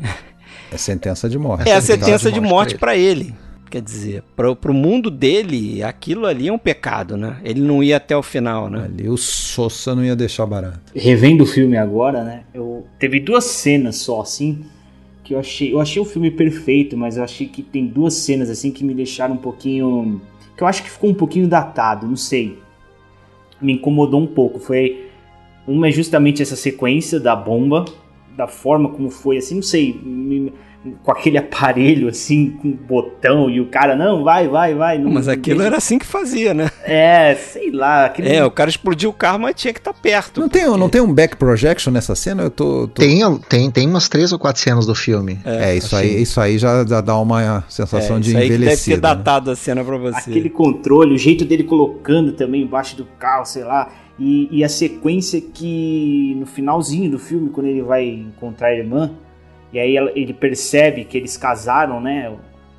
É sentença de morte. é a sentença de morte para ele. Quer dizer, pro, pro mundo dele, aquilo ali é um pecado, né? Ele não ia até o final, né? Ali o Sossa não ia deixar barato. Revendo o filme agora, né? Eu teve duas cenas só assim que eu achei, eu achei o filme perfeito, mas eu achei que tem duas cenas assim que me deixaram um pouquinho, que eu acho que ficou um pouquinho datado, não sei. Me incomodou um pouco. Foi uma é justamente essa sequência da bomba, da forma como foi assim, não sei, me- com aquele aparelho assim, com botão, e o cara, não, vai, vai, vai. Não, Mas aquilo deixa- era assim que fazia, né? É, sei lá. Aquele... É, o cara explodiu o carro, mas tinha que estar perto. Não tem, não tem um back projection nessa cena? Eu tô. tô- Tem, tem, tem umas três ou quatro cenas do filme. É, isso assim. aí, isso aí já, já dá uma sensação É, de que deve ter envelhecido. né? datado a cena pra você. Aquele controle, o jeito dele colocando também embaixo do carro, sei lá. E, e a sequência que no finalzinho do filme, quando ele vai encontrar a irmã, e aí ele percebe que eles casaram, né?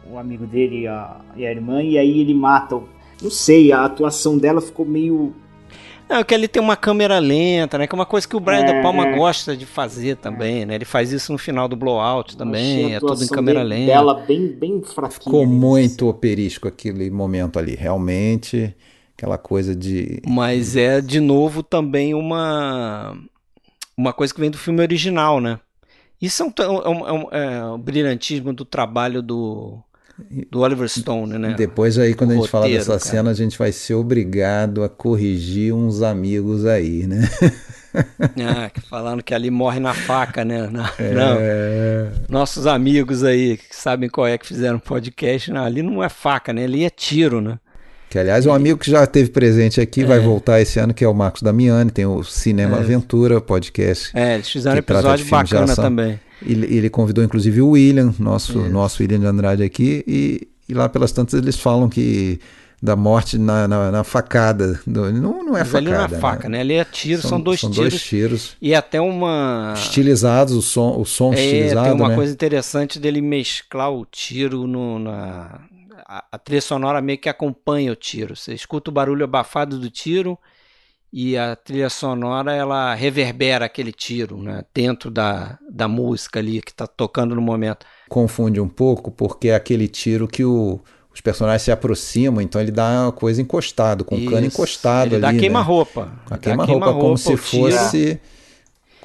O, amigo dele e a, e a irmã, e aí ele mata. Não sei, a atuação dela ficou meio. Não, que ele tem uma câmera lenta, né? Que é uma coisa que o Brian É, De Palma é. gosta de fazer também, né? Ele faz isso no final do Blowout também, é tudo em câmera de- lenta. Dela bem, bem fraquinha. Ficou muito operístico aquele momento ali. Realmente, aquela coisa de. Mas é, de novo, também uma uma coisa que vem do filme original, né? Isso é, um, é, um- é um- é o brilhantismo do trabalho do, do Oliver Stone, né? Depois aí, quando a O gente falar roteiro, dessa cara. cena, a gente vai ser obrigado a corrigir uns amigos aí, né? Ah, falando que ali morre na faca, né? Na- É. Não. Nossos amigos aí que sabem qual é que fizeram podcast, não, ali não é faca, né? Ali é tiro, né? Que, aliás, um amigo que já esteve presente aqui vai voltar esse ano, que é o Marcos Damiani, tem o Cinema É. Aventura podcast. É, eles fizeram trata episódio bacana também. Ele, ele convidou inclusive o William, nosso, Isso. nosso William de Andrade aqui, e, e lá pelas tantas eles falam que da morte na, na, na facada. do- não, não é Mas ali facada. não é faca, né? Ali é tiro, são, dois são tiros. dois tiros. E até uma. Estilizados, o som, o som É, estilizado. tem uma né? coisa interessante dele mesclar o tiro no, na. A, a trilha sonora meio que acompanha o tiro. Você escuta o barulho abafado do tiro e a trilha sonora ela reverbera aquele tiro, né? Dentro da, da música ali que tá tocando no momento. Confunde um pouco, porque é aquele tiro que o- os personagens se aproximam, então ele dá uma coisa encostado, com o cano Isso, encostado ele ali. dá né? queima-roupa. Com a Dá queima-roupa, como queima-roupa, se o tiro.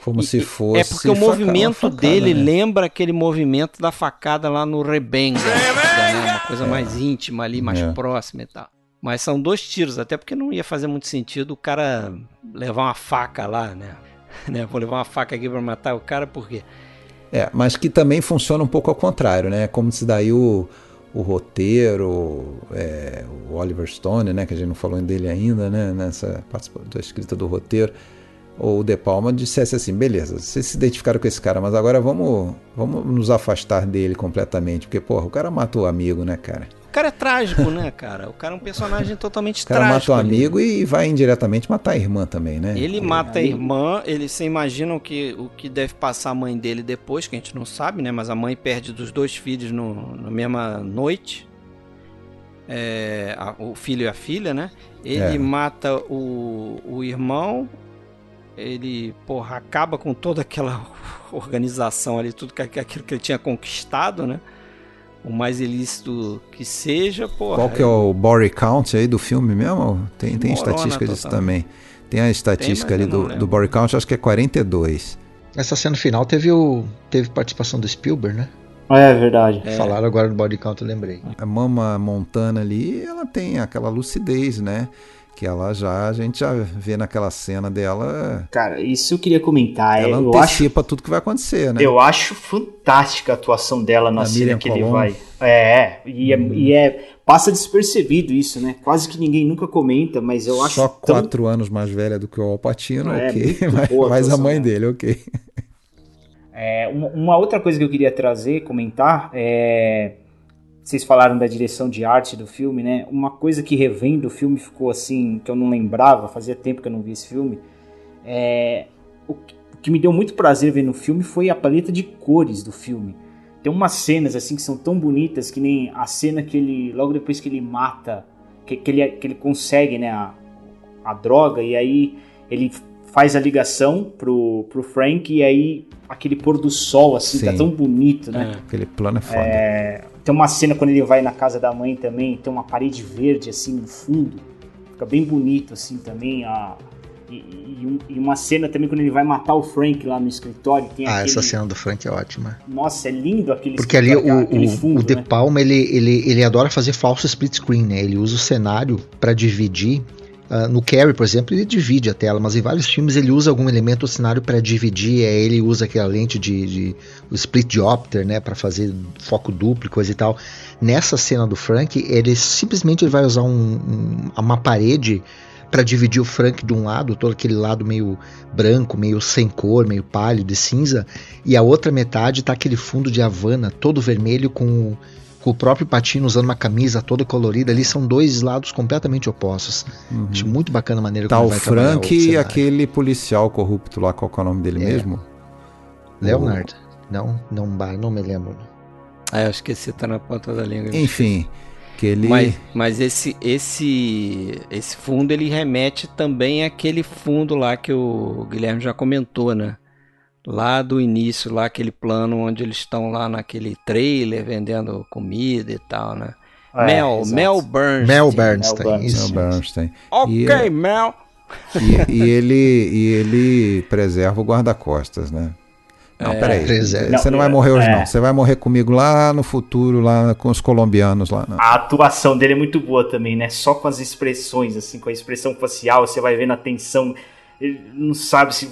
Como se fosse. É porque o movimento facada, dele né? lembra aquele movimento da facada lá no Rebenga. né? Uma coisa mais íntima ali, mais É. próxima e tal. Mas são dois tiros, até porque não ia fazer muito sentido o cara levar uma faca lá, né? né? Vou levar uma faca aqui pra matar o cara, por quê? É, mas que também funciona um pouco ao contrário, né? Como se daí o, o roteiro, é, o Oliver Stone, né? Que a gente não falou dele ainda, né? Nessa participação da escrita do roteiro, ou o De Palma dissesse assim, beleza, vocês se identificaram com esse cara, mas agora vamos, vamos nos afastar dele completamente, porque, porra, o cara matou o amigo, né, cara? O cara é trágico, né, cara? O cara é um personagem totalmente O cara trágico. mata o amigo e vai indiretamente matar a irmã também, né? Ele mata a irmã, ele você imagina o que, o que deve passar a mãe dele depois, que a gente não sabe, né? Mas a mãe perde dos dois filhos no, na mesma noite. É, a- o filho e a filha, né? Ele É. mata o, o irmão, ele, porra, acaba com toda aquela organização ali, tudo que, aquilo que ele tinha conquistado, né? O mais ilícito que seja, porra. Qual que é o body count aí do filme mesmo? Tem, tem estatística disso total. também. Tem a estatística Tem, ali do, lembro. do body count, acho que é 42. Essa cena final teve, o, teve participação do Spielberg, né? É verdade. Falaram agora do body count, eu lembrei. A Mama Montana ali, ela tem aquela lucidez, né? Que ela já, a gente já vê naquela cena dela, Cara, isso eu queria comentar. é, ela eu acho antecipa tudo que vai acontecer, né? Eu acho fantástica a atuação dela na Da cena Miriam que ele Colombo. vai. É, e é, e é- Passa despercebido isso, né? Quase que ninguém nunca comenta, mas eu acho Só tão. quatro anos mais velha do que o Alpatino, É, ok. Mas, a mas a mãe dela. dele, ok. É, uma, uma outra coisa que eu queria trazer, comentar, é. Vocês falaram da direção de arte do filme, né? Uma coisa que revendo o filme ficou assim, que eu não lembrava, fazia tempo que eu não vi esse filme. É, o, que- me deu muito prazer ver no filme foi a paleta de cores do filme. Tem umas cenas assim que são tão bonitas que nem a cena que ele, logo depois que ele mata, que, que ele, que ele consegue né, a, a droga, e aí ele faz a ligação pro, pro Frank, e aí aquele pôr do sol assim, tá Sim. tão bonito, né? Aquele plano é foda. É, tem uma cena quando ele vai na casa da mãe também, tem uma parede verde assim no fundo. Fica bem bonito assim também. A, e, e e uma cena também quando ele vai matar o Frank lá no escritório. Ah, aquele, essa cena do Frank é ótima. Nossa, é lindo aquele Porque ali o, aquele fundo, o De né? Palma, ele, ele, ele adora fazer falso split screen, né? Ele usa o cenário para dividir Uh, no Carrie, por exemplo, ele divide a tela, mas em vários filmes ele usa algum elemento do cenário para dividir. É, ele usa aquela lente de, de o split diopter, né, para fazer foco duplo, coisa e tal. Nessa cena do Frank, ele simplesmente ele vai usar um, um, uma parede para dividir o Frank de um lado, todo aquele lado meio branco, meio sem cor, meio pálido e cinza, e a outra metade tá aquele fundo de Havana todo vermelho com com o próprio Patino usando uma camisa toda colorida ali, são dois lados completamente opostos. Uhum. Acho muito bacana a maneira tá como o vai Frank e aquele policial corrupto lá, qual é o nome dele é. mesmo? Leonard. O... Não, não, não me lembro. Ah, eu esqueci, tá na ponta da língua. Enfim, que ele... Mas, mas esse, esse, esse fundo, ele remete também àquele fundo lá que o Guilherme já comentou, né? Lá do início, lá aquele plano onde eles estão lá naquele trailer vendendo comida e tal, né? É, Mel, exato. Mel Bernstein. Mel Bernstein, isso. Mel Bernstein. Ok, e, Mel. E, e, ele, e ele preserva o guarda-costas, né? Não, é, peraí. Preserva. Você não vai morrer hoje, é. não. Você vai morrer comigo lá no futuro, lá com os colombianos lá. Não. A atuação dele é muito boa também, né? Só com as expressões, assim, com a expressão facial, você vai vendo a tensão. Ele não sabe se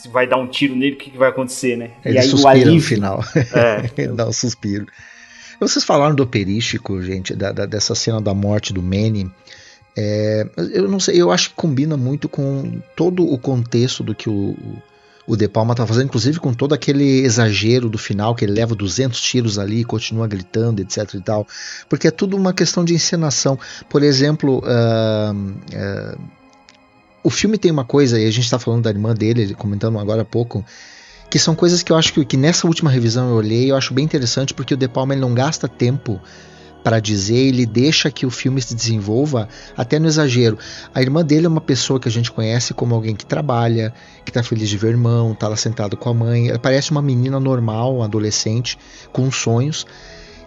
se vai dar um tiro nele, o que, que vai acontecer, né? Ele e aí suspira o alívio, no final. É. Ele dá um suspiro. Vocês falaram do operístico, gente, da, da, dessa cena da morte do Manny. É, eu não sei, eu acho que combina muito com todo o contexto do que o, o De Palma tá fazendo, inclusive com todo aquele exagero do final, que ele leva 200 tiros ali e continua gritando, etc e tal. Porque é tudo uma questão de encenação. Por exemplo, uh, uh, o filme tem uma coisa, e a gente está falando da irmã dele, comentando agora há pouco, que são coisas que eu acho que, que nessa última revisão eu olhei e eu acho bem interessante porque o De Palma ele não gasta tempo para dizer, ele deixa que o filme se desenvolva até no exagero. A irmã dele é uma pessoa que a gente conhece como alguém que trabalha, que está feliz de ver irmão, está lá sentado com a mãe. Parece uma menina normal, um adolescente, com sonhos.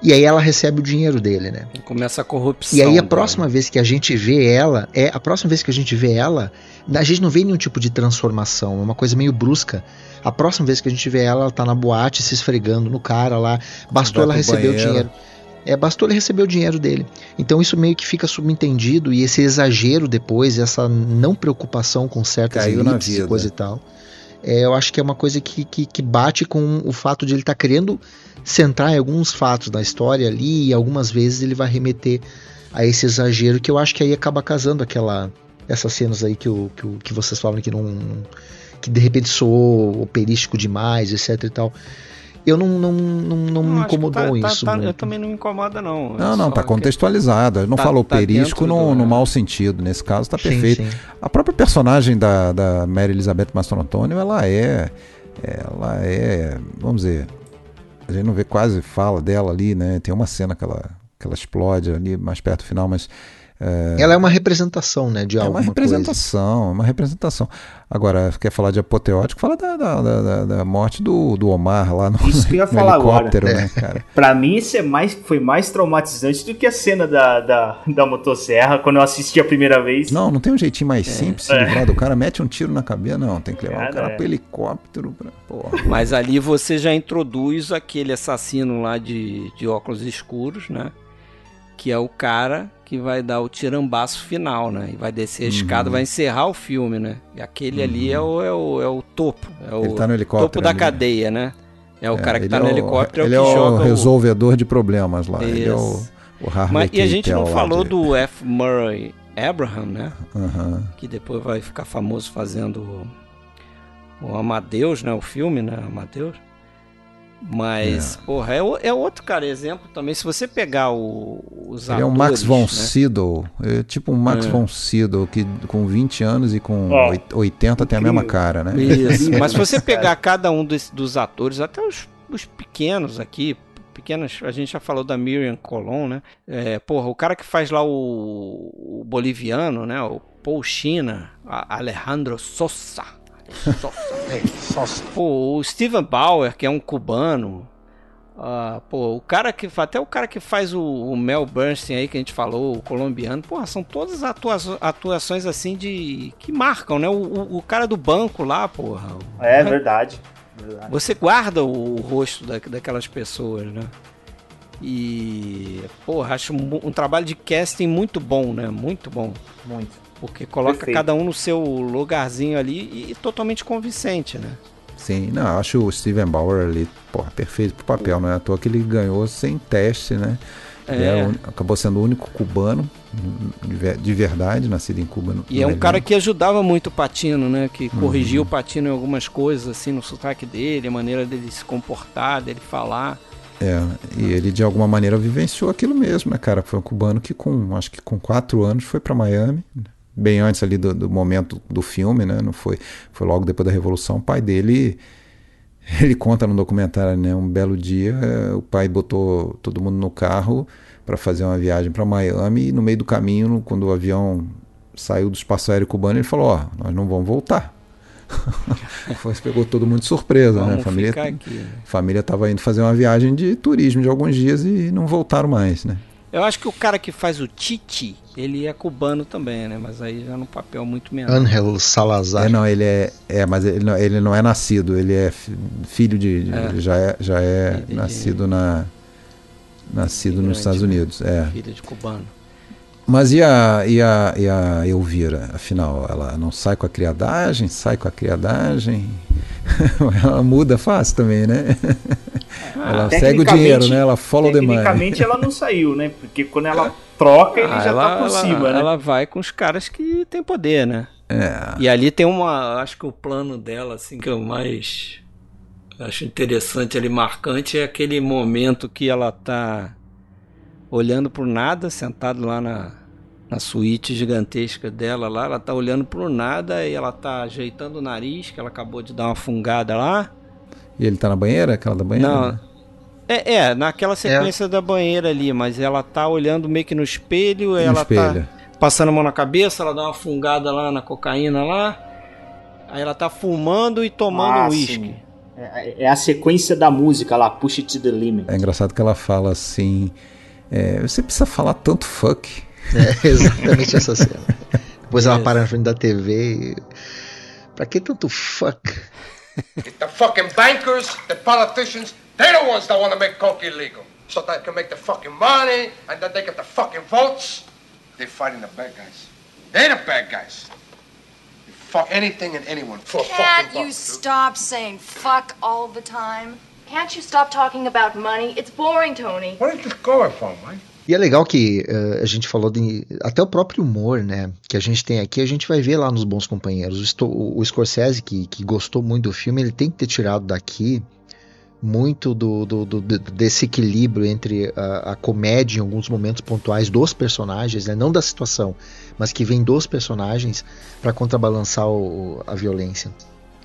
E aí ela recebe o dinheiro dele, né? Começa a corrupção. E aí a próxima vez que a gente vê ela, é a próxima vez que a gente vê ela, a gente não vê nenhum tipo de transformação, é uma coisa meio brusca. A próxima vez que a gente vê ela, ela tá na boate se esfregando no cara lá, bastou ela receber o dinheiro. É, bastou ele receber o dinheiro dele. Então isso meio que fica subentendido e esse exagero depois, essa não preocupação com certas elites e coisa e tal. É, eu acho que é uma coisa que, que, que bate com o fato de ele estar tá querendo centrar alguns fatos da história ali e algumas vezes ele vai remeter a esse exagero que eu acho que aí acaba casando aquela essas cenas aí que, o, que, que vocês falam que não que de repente soou operístico demais, etc e tal. Eu não, não, não, não, me incomodou tá, isso. Tá, tá, eu também não me incomoda, não. Não, não, tá contextualizado. Não tá, falou tá perisco no, do... no mau sentido. Nesse caso, tá perfeito. Sim, sim. A própria personagem da, da Mary Elizabeth Mastro Antônio, ela é. Ela é. Vamos dizer a gente não vê quase fala dela ali, né? Tem uma cena que ela, que ela explode ali mais perto do final, mas. É... Ela é uma representação, né? De é alguma uma representação, coisa. é uma representação. Agora, quer falar de apoteótico, fala da, da, da, da, morte do, do Omar lá no, isso que eu ia no falar helicóptero, agora. né, cara? pra mim, isso é mais, foi mais traumatizante do que a cena da, da, da motosserra, quando eu assisti a primeira vez. Não, não tem um jeitinho mais é. simples de livrar do cara, mete um tiro na cabeça, não, tem que levar cara, o cara é. pro helicóptero. Pra, porra. Mas ali você já introduz aquele assassino lá de, de óculos escuros, né? Que é o cara que vai dar o tirambaço final, né? E vai descer a uhum. escada, vai encerrar o filme, né? E aquele uhum. ali é o, é, o, é o topo. É o ele tá no helicóptero, topo da ali, cadeia, né? É o é, cara que tá no é o, helicóptero, ele é o que é joga o resolvedor o... de problemas lá. Isso. Ele é o, o Harvey Mas, E a gente não falou de... do F. Murray Abraham, né? Uhum. Que depois vai ficar famoso fazendo o Amadeus, né? O filme, né? Amadeus. Mas, é. porra, é, é, outro, cara, exemplo também. Se você pegar o, os Ele atores, é um Max von né? Sydow, é tipo um Max é. von Sydow, que com 20 anos e com é. 80 tem a mesma cara, né? Isso, mas se você pegar cada um dos, dos atores, até os, os pequenos aqui, pequenas, a gente já falou da Miriam Colon, né? É, porra, o cara que faz lá o, o boliviano, né? O Paul China, Alejandro Sosa pô, o Steven Bauer, que é um cubano. Uh, pô, o cara que até o cara que faz o, o, Mel Bernstein aí que a gente falou, o colombiano, porra, são todas atua atuações assim de que marcam, né? O, o, o cara do banco lá, porra. É verdade, verdade. Você guarda o, rosto da, daquelas pessoas, né? E, porra, acho um, um trabalho de casting muito bom, né? Muito bom. Muito. Porque coloca Perfeito. cada um no seu lugarzinho ali e, e totalmente convincente, né? Sim, não, eu acho o Steven Bauer ali, porra, perfeito pro papel, não é à toa que ele ganhou sem teste, né? Ele É. é acabou sendo o único cubano de ver- de verdade, nascido em Cuba. no- E no é um elenco. cara que ajudava muito o Patino, né? Que Uhum. corrigia o Patino em algumas coisas, assim, no sotaque dele, a maneira dele se comportar, dele falar. É, e ele de alguma maneira vivenciou aquilo mesmo, né, cara? Foi um cubano que com, acho que com quatro anos foi para Miami, bem antes ali do, do momento do filme, né? Não foi, foi logo depois da Revolução. O pai dele, ele conta no documentário, né? Um belo dia, eh, o pai botou todo mundo no carro para fazer uma viagem para Miami e no meio do caminho, quando o avião saiu do espaço aéreo cubano, ele falou: Ó, nós não vamos voltar. Foi, pegou todo mundo de surpresa, né? A Vamos família, aqui, né? família estava indo fazer uma viagem de turismo de alguns dias e não voltaram mais, né? Eu acho que o cara que faz o Titi, ele é cubano também, né? Mas aí já num papel muito menor. Angel Salazar. É, não, ele é, é mas ele não, ele não é nascido, ele é fi- filho de, de- É. ele já é, já é Filho de- nascido na nascido nos Estados né? Unidos, é. Filha de cubano. Mas e a, e a, e a Elvira, afinal, ela não sai com a criadagem, sai com a criadagem? ela muda fácil também, né? ela segue o dinheiro, né? Ela follow the money. Tecnicamente ela não saiu, né? Porque quando ela troca, ele Ah, já ela, tá por ela- cima, né? ela vai com os caras que tem poder, né? É. E ali tem uma. Acho que o plano dela, assim, que é o mais. Acho interessante ali, marcante, é aquele momento que ela tá olhando pro nada, sentado lá na, na suíte gigantesca dela lá. Ela tá olhando pro nada e ela tá ajeitando o nariz, que ela acabou de dar uma fungada lá. E ele tá na banheira, aquela da banheira? Não. né? É, é, naquela sequência da banheira ali, mas ela tá olhando meio que no espelho, ela espelho. tá passando a mão na cabeça, ela dá uma fungada lá na cocaína lá. Aí ela tá fumando e tomando Ah, uísque. sim. É, é a sequência da música lá, Push It to the Limit. É engraçado que ela fala assim: é, você precisa falar tanto fuck. É exatamente essa cena. Depois ela para na frente da TV e. Pra que tanto fuck? The fucking bankers, the politicians, they're the ones that want to make coke illegal. So they can make the fucking money, and then they get the fucking votes. They're fighting the bad guys. They're the bad guys. They fuck anything and anyone for a fucking Can't buck. you stop saying fuck all the time? Can't you stop talking about money? It's boring, Tony. Where is this going from, man? E é legal que eh, a gente falou de. Até o próprio humor, né? Que a gente tem aqui, a gente vai ver lá nos Bons Companheiros. O, o Scorsese, que, que gostou muito do filme, ele tem que ter tirado daqui muito do, do- do- do- desse equilíbrio entre a, a comédia em alguns momentos pontuais dos personagens, né? não da situação, mas que vem dos personagens para contrabalançar o- a violência.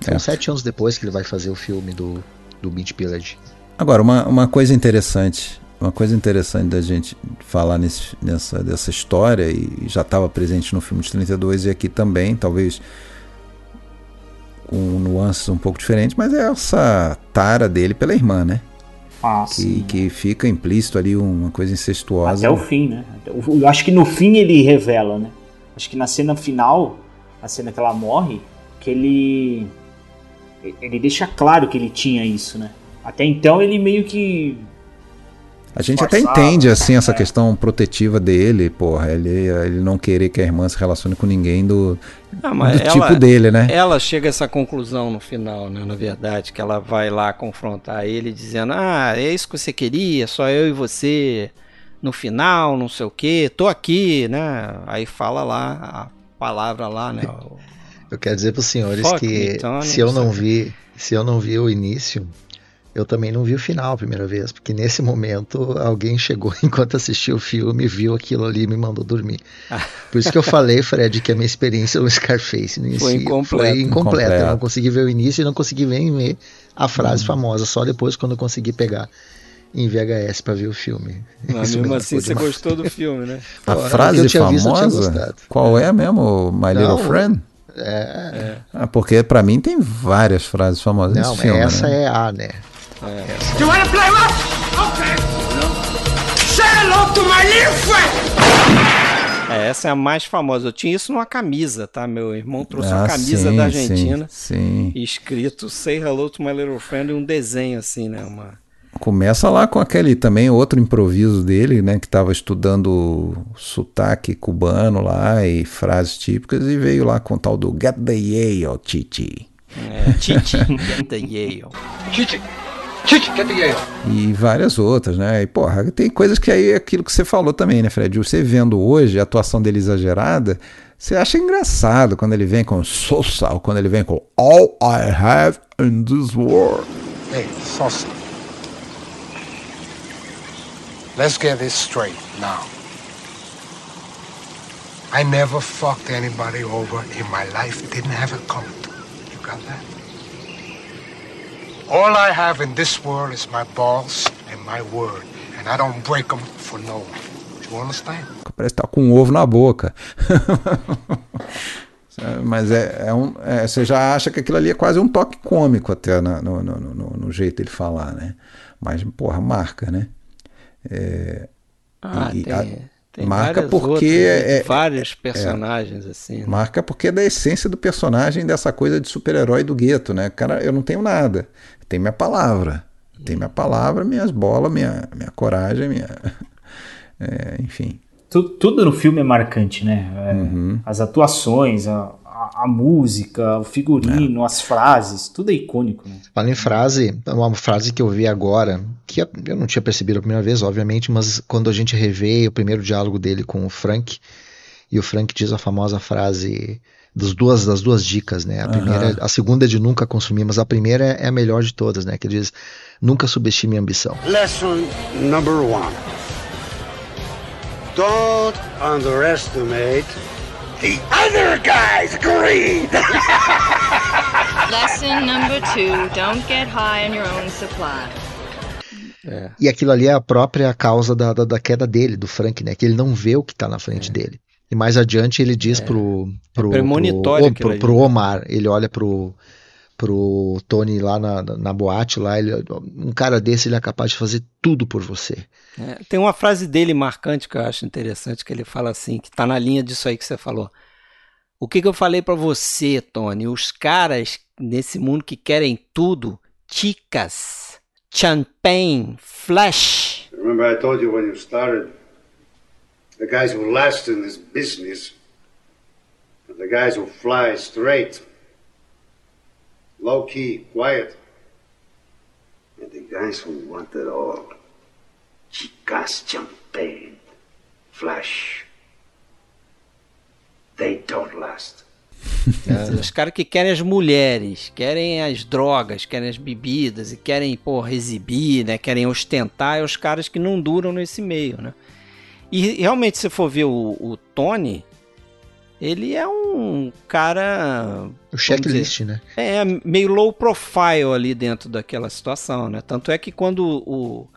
São É. sete anos depois que ele vai fazer o filme do, do Beach Village. Agora, uma, uma coisa interessante, uma coisa interessante da gente falar nesse, nessa dessa história, e já estava presente no filme de 32 e aqui também, talvez com nuances um pouco diferentes, mas é essa tara dele pela irmã, né? Ah, que, sim. que fica implícito ali uma coisa incestuosa. Até o fim, né? Eu acho que no fim ele revela, né? Acho que na cena final, a cena que ela morre, que ele. Ele deixa claro que ele tinha isso, né? Até então ele meio que. A gente até entende assim essa é. questão protetiva dele, porra, ele, ele não querer que a irmã se relacione com ninguém do, Ah, mas do ela- tipo dele, né? Ela chega a essa conclusão no final, né? Na verdade, que ela vai lá confrontar ele dizendo: Ah, é isso que você queria, só eu e você no final, não sei o que, tô aqui, né? Aí fala lá a palavra lá, né? Eu quero dizer para os senhores Fuck que Tony, se eu não vi, se eu não vi o início, eu também não vi o final a primeira vez, porque nesse momento alguém chegou enquanto assistiu o filme, viu aquilo ali e me mandou dormir. Por isso que eu falei, Fred, que a minha experiência no Scarface no Foi início incompleta. foi incompleta. Eu não consegui ver o início e não consegui ver, ver a Hum. frase famosa, só depois quando eu consegui pegar em VHS para ver o filme. Mas mesmo assim você demais. gostou do filme, né? A Pô, frase eu tinha visto, eu tinha famosa, gostado. qual é mesmo, My Little Não, Friend? É, Ah, porque pra mim tem várias frases famosas não, nesse filme, essa né? é a, né? You wanna play rough? Okay. Say hello to my little friend! É, essa é a mais famosa. Eu tinha isso numa camisa, tá? Meu irmão trouxe uma Ah, camisa sim, da Argentina. Sim, sim. Escrito Say Hello to My Little Friend e um desenho assim, né? Uma... Começa lá com aquele também outro improviso dele, né? Que estava estudando sotaque cubano lá e frases típicas e veio lá com o tal do Get the Yale, Titi. É, Titi, get the Yale. Chichi, Chichi, get the Yale. E várias outras, né? E porra, tem coisas que aí é aquilo que você falou também, né, Fred? Você vendo hoje a atuação dele exagerada, você acha engraçado quando ele vem com Sosa, ou quando ele vem com All I Have in This World. Hey, Sosa. Let's get this straight now. I never fucked anybody over in my life. Didn't have to me. You got that? All I have in this world is my balls and my word. And I don't break them for no one. Do you understand? Parece estar com um ovo na boca. Mas é, é um, é, você já acha que aquilo ali é quase um toque cômico até no, no, no, no jeito dele falar, né? Mas, porra, marca, né? É, Ah, e- tem, a- tem marca porque outras, né? é, vários é, personagens assim. né? Marca porque é da essência do personagem dessa coisa de super-herói do gueto, né? Cara, eu não tenho nada. Tem minha palavra. Tem minha palavra, minhas bolas, minha, minha coragem, minha. é, enfim. Tu- tudo no filme é marcante, né? É, Uhum. As atuações, a, a- a música, o figurino, as frases, tudo é icônico, né? Falando em frase, é uma frase que eu vi agora, que eu não tinha percebido a primeira vez, obviamente, mas quando a gente revê o primeiro diálogo dele com o Frank, e o Frank diz a famosa frase dos duas, das duas dicas, né? A, Aham. primeira, a segunda é de nunca consumir, mas a primeira é, é a melhor de todas, né? Que ele diz, nunca subestime a ambição. Lesson number one. Don't underestimate the other guy's greed. Lesson number two don't get high on your own supply. E aquilo ali é a própria causa da, da, da queda dele, do Frank, né? Que ele não vê o que tá na frente dele. E mais adiante ele diz pro, pro, pro, aquilo pro, ali, pro né? Omar, ele olha pro, pro Tony lá na, na boate, lá, ele, um cara desse ele é capaz de fazer tudo por você. É, tem uma frase dele marcante que eu acho interessante, que ele fala assim, que tá na linha disso aí que você falou. O que, que eu falei pra você, Tony? Os caras nesse mundo que querem tudo, chicas, champagne, flash. Remember, I told you when you started the guys who last in this business the guys who fly straight, low key, quiet. And the guys who want it all chicas, champagne, flash. They don't last. Os caras que querem as mulheres, querem as drogas, querem as bebidas e querem, porra, exibir, né? Querem ostentar, é os caras que não duram nesse meio, né? E realmente, se for ver o, o Tony, ele é um cara. O checklist, dizer, né? É, meio low profile ali dentro daquela situação, né? Tanto é que quando o.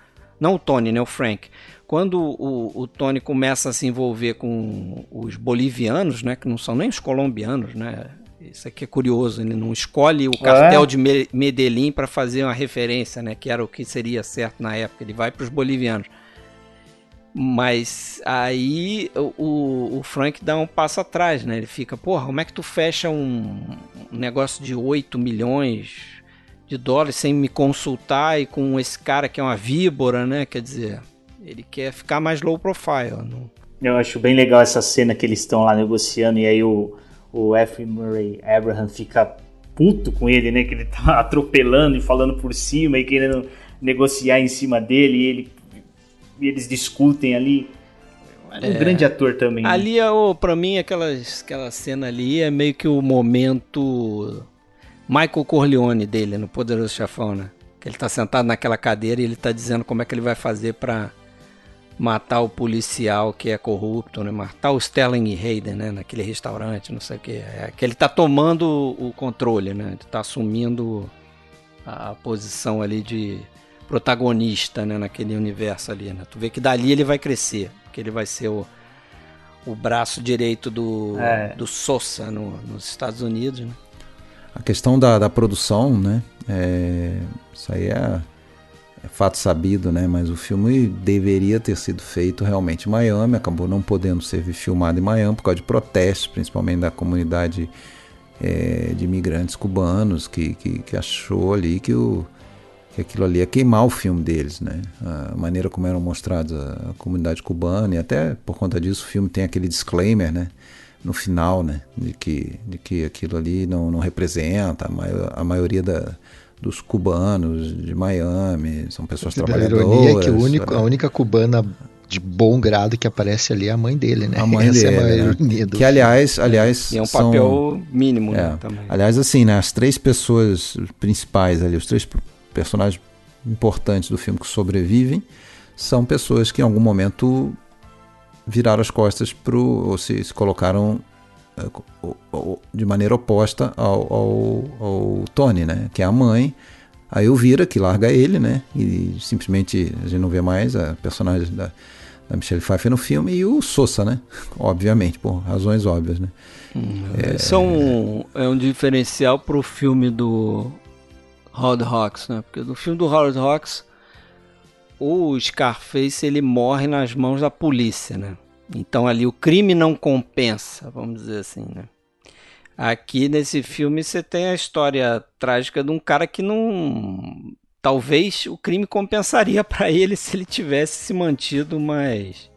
Não o Tony, né? O Frank. Quando o, o Tony começa a se envolver com os bolivianos, né? Que não são nem os colombianos, né? Isso aqui é curioso, ele não escolhe o cartel É? de Me- Medellín para fazer uma referência, né? Que era o que seria certo na época. Ele vai para os bolivianos. Mas aí o- o, Frank dá um passo atrás, né? Ele fica, porra, como é que tu fecha um, um negócio de 8 milhões de dólares sem me consultar e com esse cara que é uma víbora, né? Quer dizer, ele quer ficar mais low profile. Não... Eu acho bem legal essa cena que eles estão lá negociando e aí o, o F. Murray Abraham fica puto com ele, né? Que ele tá atropelando e falando por cima e querendo negociar em cima dele e, ele, e eles discutem ali. É um É. grande ator também. né? Ali, é o- pra mim, aquelas, aquela cena ali é meio que o momento Michael Corleone dele no Poderoso Chefão, né? Que ele tá sentado naquela cadeira e ele tá dizendo como é que ele vai fazer pra matar o policial que é corrupto, né? Matar o Sterling Hayden, né? Naquele restaurante, não sei o que. É que ele tá tomando o controle, né? Ele tá assumindo a posição ali de protagonista, né? Naquele universo ali, né? Tu vê que dali ele vai crescer, que ele vai ser o, o braço direito do, É. do Sosa no- nos Estados Unidos, né? A questão da, da produção, né? É, isso aí é, é fato sabido, né? Mas o filme deveria ter sido feito realmente em Miami, acabou não podendo ser filmado em Miami por causa de protestos, principalmente da comunidade é, de imigrantes cubanos, que, que, que achou ali que o, que aquilo ali ia queimar o filme deles, né? A maneira como eram mostrados a comunidade cubana e até por conta disso o filme tem aquele disclaimer, né? No final, né? De que, de que aquilo ali não, não representa a, maior, a maioria da, dos cubanos de Miami, são pessoas A trabalhadoras. ironia é que o único, né? a única cubana de bom grado que aparece ali é a mãe dele, né? A mãe Essa dele, é a né? ironia do Que aliás, aliás E é um são- papel mínimo, É. né? Também. Aliás, assim, né, as três pessoas principais ali, os três personagens importantes do filme que sobrevivem, são pessoas que em algum momento viraram as costas pro, ou se, se colocaram eh, o- o- de maneira oposta ao, ao, ao Tony, né? Que é a mãe. A Elvira, que larga ele, né? E simplesmente a gente não vê mais a personagem da, da Michelle Pfeiffer no filme. E o Sosa, né? Obviamente, por razões óbvias, né? Isso é um, é um diferencial pro filme do Howard Hawks, né? Porque no filme do Howard Hawks, o Scarface ele morre nas mãos da polícia, né? Então ali o crime não compensa, vamos dizer assim, né? Aqui nesse filme você tem a história trágica de um cara que não. Talvez o crime compensaria pra ele se ele tivesse se mantido mais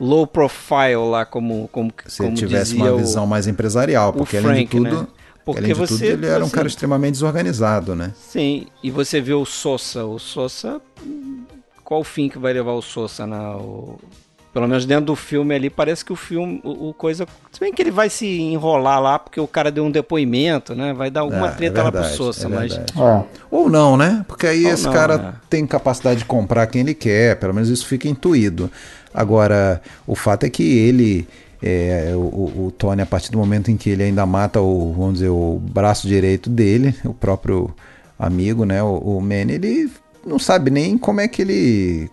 low profile lá, como, como, se como ele tivesse uma o- visão mais empresarial, porque além de Frank, tudo, né? Porque além de você- tudo ele era um assim- cara extremamente desorganizado, né? Sim, e você vê o Sosa. O Sosa. hum, Qual o fim que vai levar o Sosa na. o- Pelo menos dentro do filme ali, parece que o filme. O, o coisa. Se bem que ele vai se enrolar lá porque o cara deu um depoimento, né? Vai dar alguma É, treta é lá pro verdade, Sosa, é mas. verdade. Ou não, né? Porque aí Ou esse não, cara né? tem capacidade de comprar quem ele quer, pelo menos isso fica intuído. Agora, o fato é que ele, é, o, o- Tony, a partir do momento em que ele ainda mata o, vamos dizer, o braço direito dele, o próprio amigo, né, o, o Manny, ele não sabe nem como é que ele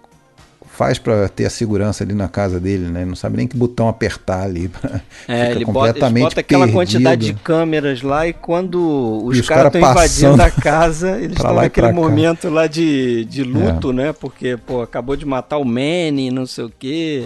faz pra ter a segurança ali na casa dele, né? Não sabe nem que botão apertar ali. pra- É, ele bota, completamente bota aquela perdido. quantidade de câmeras lá e quando os os caras cara estão invadindo passando a casa, eles estão naquele pra cá. É. momento lá de, de luto, né? Porque, pô, acabou de matar o Manny, não sei o quê.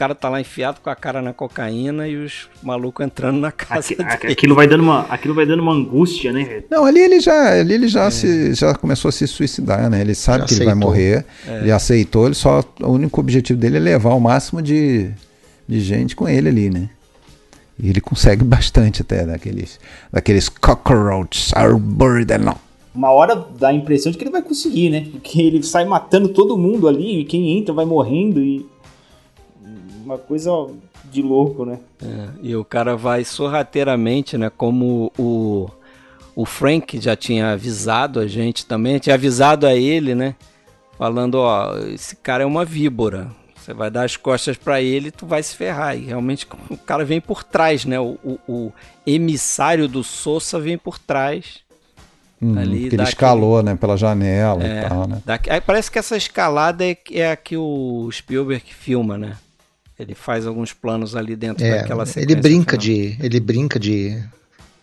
O cara tá lá enfiado com a cara na cocaína e os malucos entrando na casa dele. Aquilo vai dando uma, aquilo vai dando uma angústia, né? Não, ali ele já, ali ele É. já, se, já começou a se suicidar, né? Ele sabe Já que ele vai aceitou. morrer, É. ele aceitou, ele só, o único objetivo dele é levar o máximo de, de gente com ele ali, né? E ele consegue bastante até daqueles, daqueles cockroaches, them now. Uma hora dá a impressão de que ele vai conseguir, né? Porque ele sai matando todo mundo ali e quem entra vai morrendo e. Uma coisa de louco, né? É, e o cara vai sorrateiramente, né? Como o, o Frank já tinha avisado a gente também, tinha avisado a ele, né? Falando, ó, esse cara é uma víbora. Você vai dar as costas pra ele, tu vai se ferrar. E realmente o cara vem por trás, né? O, o- o emissário do Sosa vem por trás. Hum, Ali porque ele escalou, né, pela janela É, e tal, né? daqui- aí parece que essa escalada é, é a que o Spielberg filma, né? Ele faz alguns planos ali dentro É, daquela sequência. ele brinca final. de. Ele brinca de.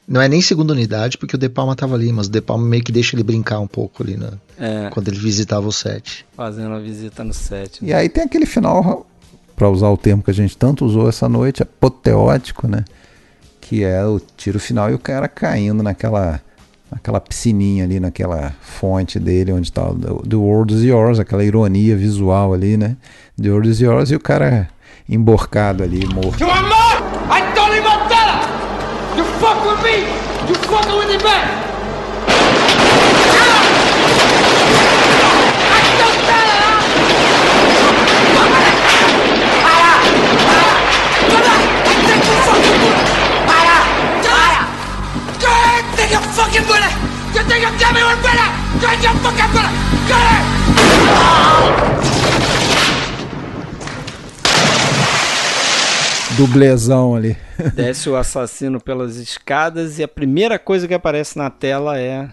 Não é nem segunda unidade, porque o De Palma tava ali, mas o De Palma meio que deixa ele brincar um pouco ali na, É. quando ele visitava o set. Fazendo a visita no set. né? E aí tem aquele final, para usar o termo que a gente tanto usou essa noite, apoteótico, né? Que é o tiro final e o cara caindo naquela, naquela piscininha ali, naquela fonte dele, onde tá o The World is Yours, aquela ironia visual ali, né? The World is Yours e o cara emborcado ali, morto. You are not! I Tony Montana! You fuck with me! You fucking with the back! Take your fucking bullet! You think with bullet? Take your fucking bullet! Get Dublezão ali. Desce o assassino pelas escadas e a primeira coisa que aparece na tela é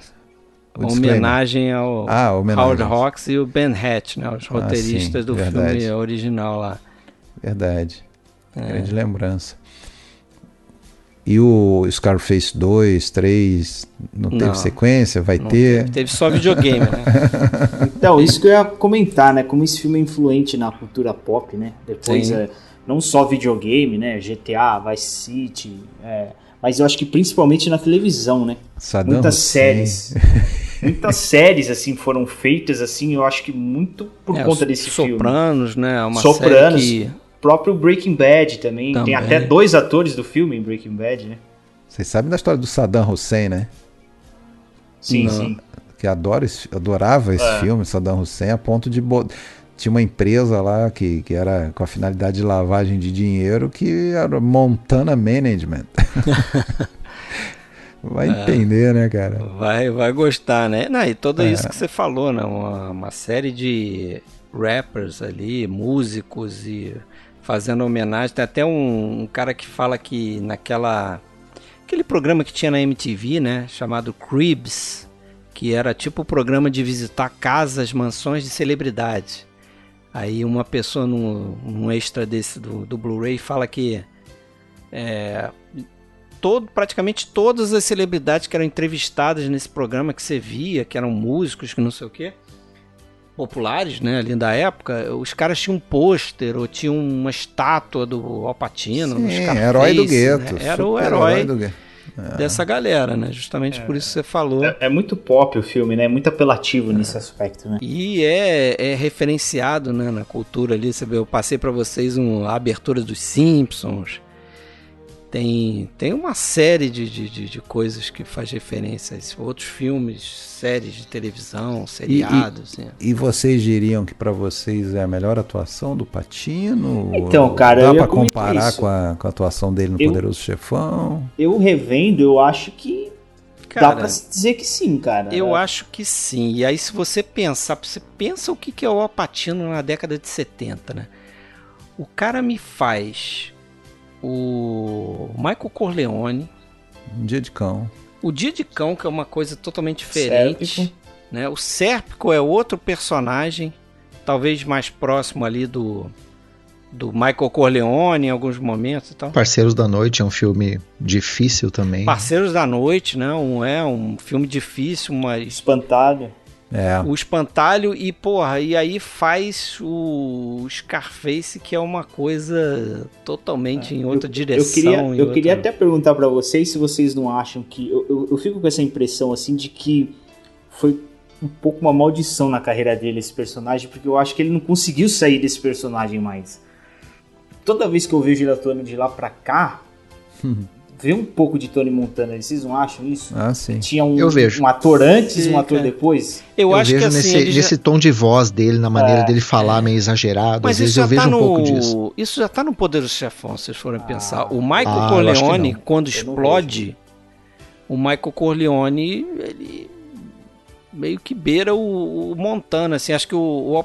O uma disclaimer. homenagem ao Ah, homenagem. Howard Hawks e o Ben Hatch, né, os Ah, roteiristas sim, do verdade. filme original lá. Verdade. É. Grande lembrança. E o Scarface 2, 3, não teve Não, sequência? Vai não ter? teve, teve só videogame, né? Então, isso que eu ia comentar, né? Como esse filme é influente na cultura pop, né? Depois, Sim. é, não só videogame, né? GTA, Vice City, é, mas eu acho que principalmente na televisão, né? Saddam Muitas séries. muitas séries assim foram feitas assim, eu acho que muito por É, conta desse filme. Sopranos, né? Uma Sopranos, série que próprio Breaking Bad também. Tem Também. até dois atores do filme em Breaking Bad, né? Vocês sabem da história do Saddam Hussein, né? Sim, Não. sim. Que adora esse- adorava esse É. filme, Saddam Hussein, a ponto de. Tinha uma empresa lá que, que era com a finalidade de lavagem de dinheiro que era Montana Management. Vai É. entender, né, cara? vai, vai gostar, né? Não, e tudo É. isso que você falou, né? Uma, uma série de rappers ali, músicos e fazendo homenagem. Tem até um, um cara que fala que naquela. Aquele programa que tinha na MTV, né? Chamado Cribs, que era tipo o programa de visitar casas, mansões de celebridades. Aí uma pessoa num, num extra desse do, do Blu-ray fala que é, todo, praticamente todas as celebridades que eram entrevistadas nesse programa que você via, que eram músicos, que não sei o quê, populares, né, ali da época, os caras tinham um pôster ou tinham uma estátua do Al Pacino, no Sim, herói do né? gueto. Era o super herói do gueto. É. dessa galera, né? Justamente por isso que você falou. É, é muito pop o filme, né? É muito apelativo nesse aspecto, né? E é, é referenciado né, na cultura ali. Você vê, eu passei para vocês um, a abertura dos Simpsons. Tem, tem uma série de, de, de, de coisas que faz referência a isso. outros filmes, séries de televisão, E, seriados. né? e, e vocês diriam que pra vocês é a melhor atuação do Patino? Então, cara, dá comentar comparar isso. com a, com a atuação dele no Eu- Poderoso Chefão? Eu revendo, eu acho que Cara, dá pra se dizer que sim, cara. Eu acho que sim. E aí, se você pensar, você pensa o que que é o Alpatino na década de 70, né? O cara me faz o Michael Corleone, Um dia de cão. o Dia de Cão, que é uma coisa totalmente diferente. Sérpico. Né? O Sérpico é outro personagem, talvez mais próximo ali do, do Michael Corleone em alguns momentos e tal. Parceiros da Noite é um filme difícil também. Parceiros da Noite, né? Um, é um filme difícil, mas Espantalho. É. o espantalho e porra, e aí faz o Scarface que é uma coisa totalmente em outra direção. Eu queria, eu outra- queria até perguntar pra vocês se vocês não acham que. Eu, eu, eu fico com essa impressão assim de que foi um pouco uma maldição na carreira dele esse personagem, porque eu acho que ele não conseguiu sair desse personagem mais. Toda vez que eu vejo ele atuando de lá pra cá, vê um pouco de Tony Montana. Vocês não acham isso? Ah, sim. Tinha um, Eu vejo. um ator antes e um Sim, ator cara. depois? Eu, Eu acho vejo que assim, nesse, já- nesse tom de voz dele, na maneira É, dele falar meio exagerado. Mas Às vezes eu vejo tá um no. pouco disso. Isso já tá no Poderoso Chefão, se vocês forem pensar. O Michael Ah, Corleone, quando Eu explode, o Michael Corleone, ele meio que beira o, o Montana, assim. Acho que o, o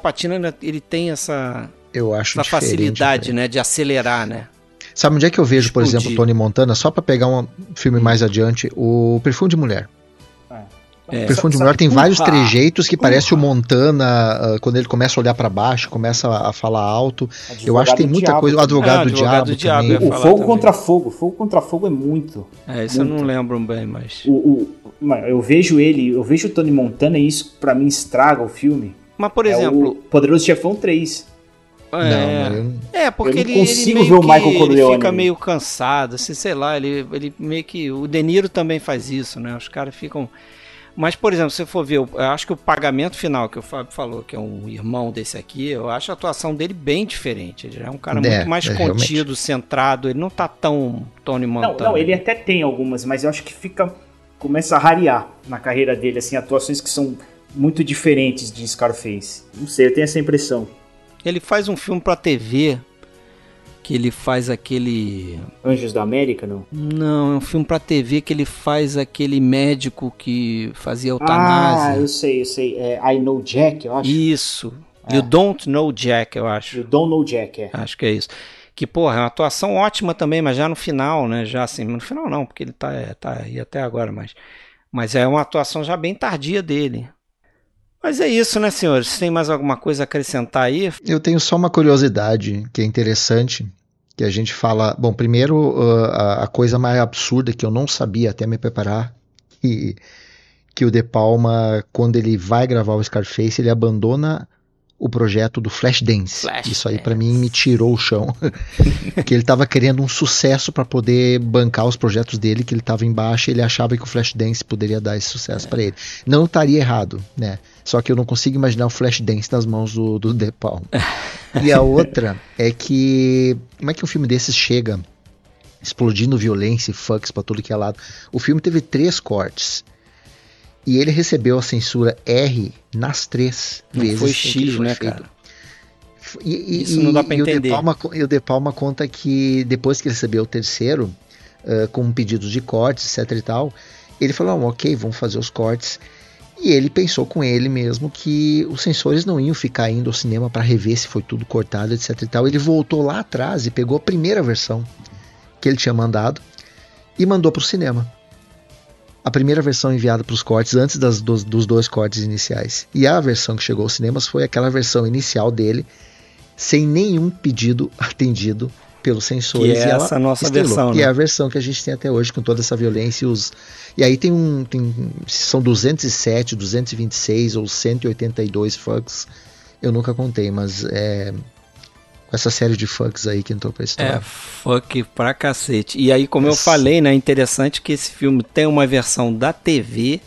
ele tem essa, Eu acho essa facilidade, né, de acelerar, né? Sabe onde é que eu vejo, por Explodir. exemplo, Tony Montana? Só pra pegar um filme mais adiante, o Perfume de Mulher. É. O Perfume de Mulher tem vários trejeitos que parece o Montana ah, quando ele começa a olhar pra baixo, começa a falar alto. eu acho que tem muita Diabo coisa. O advogado, Ah, do Advogado Diabo, do Diabo, também. eu ia O Fogo também. contra Fogo. Fogo contra Fogo é muito. É, isso eu Muito. não lembro bem, mas. O, o- eu vejo ele, eu vejo o Tony Montana e isso pra mim estraga o filme. Mas, por É exemplo. o Poderoso Chefão 3. Não, é, não- É, porque Eu não ele, ele meio ver o que- Michael ele Corleone. fica meio cansado, assim, sei lá, ele, ele meio que. O De Niro também faz isso, né? Os caras ficam. Mas, por exemplo, se você for ver, eu acho que o pagamento final que o Fábio falou, que é um irmão desse aqui, eu acho a atuação dele bem diferente. Ele é um cara É, muito mais é, contido, centrado, ele não tá tão Tony Não, Montana. não, ele até tem algumas, mas eu acho que fica. Começa a rarear na carreira dele, assim, atuações que são muito diferentes de Scarface. Não sei, eu tenho essa impressão. Ele faz um filme pra TV, que ele faz aquele. Anjos da América, não? Não, é um filme pra TV que ele faz aquele médico que fazia Ah, eutanásia. eu sei, eu sei. É I Know Jack, eu acho. Isso. É. You Don't Know Jack, eu acho. You Don't Know Jack, é. Acho que é isso. Que, porra, é uma atuação ótima também, mas já no final, né? Já assim, no final não, porque ele tá, é, tá aí até agora, mas. Mas é uma atuação já bem tardia dele. Mas é isso, né, senhores? Tem mais alguma coisa a acrescentar aí? Eu tenho só uma curiosidade que é interessante, que a gente fala. Bom, primeiro uh, a, a coisa mais absurda que eu não sabia até me preparar, e que o De Palma, quando ele vai gravar o Scarface, ele abandona o projeto do Flashdance. Flashdance. Isso aí pra mim me tirou o chão. que ele tava querendo um sucesso pra poder bancar os projetos dele, que ele tava embaixo e ele achava que o Flashdance poderia dar esse sucesso pra ele. Não estaria errado, né? Só que eu não consigo imaginar o Flashdance nas mãos do, do De Palma. e a outra é que como é que um filme desses chega explodindo violência e fucks pra tudo que é lado? O filme teve três cortes. E ele recebeu a censura R nas três Não vezes. foi X, né, feito. cara? E, e- Isso não dá pra e o De entender. Palma, e o De Palma conta que depois que ele recebeu o terceiro, ah, com pedidos de cortes, etc e tal, ele falou, "Não, ok, vamos fazer os cortes. E ele pensou com ele mesmo que os censores não iam ficar indo ao cinema para rever se foi tudo cortado, etc e tal. Ele voltou lá atrás e pegou a primeira versão que ele tinha mandado e mandou para o cinema. A primeira versão enviada para os cortes antes das- dos, dos dois cortes iniciais. E a versão que chegou aos cinemas foi aquela versão inicial dele, sem nenhum pedido atendido pelos censores. Que é e essa nossa versão, né? é a versão que a gente tem até hoje, com toda essa violência e os. E aí tem um. Tem, são 207, 226 ou 182 fucks. Eu nunca contei, mas é. Com essa série de fucks aí que entrou pra história. É, fuck pra cacete. E aí, como eu falei, né, é interessante que esse filme tem uma versão da TV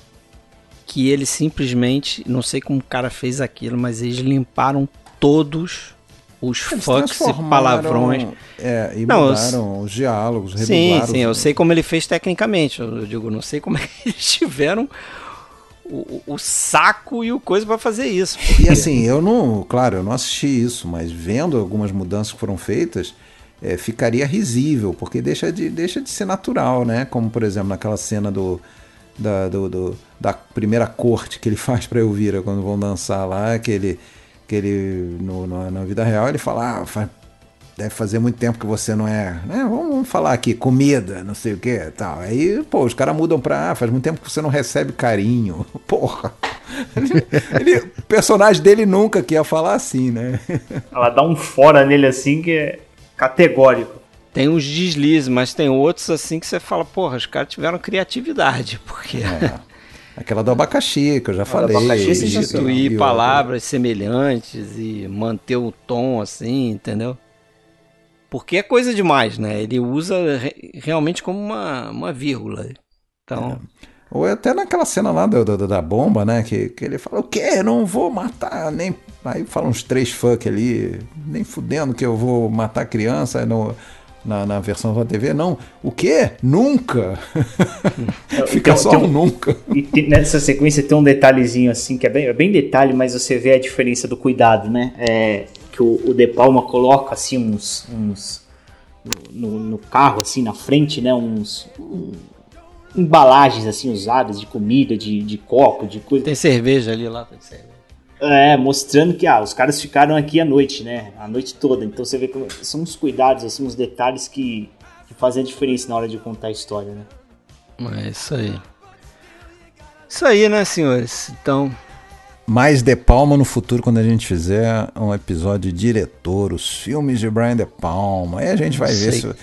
que ele simplesmente, não sei como o cara fez aquilo, mas eles limparam todos os Eles fucks e palavrões. É, e Não, eu- mudaram os diálogos, Sim, sim, eu os- sei como ele fez tecnicamente. Eu eu digo, não sei como é que eles tiveram o, saco e o coisa pra fazer isso. E assim, eu não, claro, eu não assisti isso, mas vendo algumas mudanças que foram feitas, é, ficaria risível, porque deixa de, deixa de ser natural, né? Como, por exemplo, naquela cena do, da, do, do- da primeira corte que ele faz pra Elvira quando vão dançar lá, que ele, que ele no, na, na vida real, ele fala, ah, faz- deve fazer muito tempo que você não é, né? Vamos, vamos falar aqui, comida, não sei o que, tal. Aí, pô, os caras mudam pra, ah, faz muito tempo que você não recebe carinho. Porra. Ele, ele- o personagem dele nunca que ia falar assim, né? Ela dá um fora nele assim que é categórico. Tem uns deslizes, mas tem outros assim que você fala, porra, os caras tiveram criatividade, porque Aquela do abacaxi, que eu já falei. abacaxi é e- substituir e- palavras semelhantes e manter o tom assim, entendeu? Porque é coisa demais, né? Ele usa re- realmente como uma, uma vírgula. Então, Ou até naquela cena lá do, do- da bomba, né? Que, que ele fala, o quê? Não vou matar nem. Aí fala uns três fuck ali, nem fudendo que eu vou matar criança aí no, na, na versão da TV. Não, o quê? Nunca! Fica Então, só um um- nunca. E tem- nessa sequência tem um detalhezinho assim, que é bem, é bem detalhe, mas você vê a diferença do cuidado, né? É, que o, o De Palma coloca assim uns. uns no, no carro, assim, na frente, né? Uns. um- embalagens assim usadas de comida, de, de copo, de coisa. tem cerveja ali lá, tem cerveja. É, mostrando que ah, os caras ficaram aqui a noite, né? A noite toda. Então você vê que são uns cuidados, assim, uns detalhes que, que fazem a diferença na hora de contar a história, né? É isso aí. Isso aí, né, senhores? Então, Mais De Palma no futuro, quando a gente fizer um episódio de diretor, os filmes de Brian De Palma. Aí a gente vai ver se.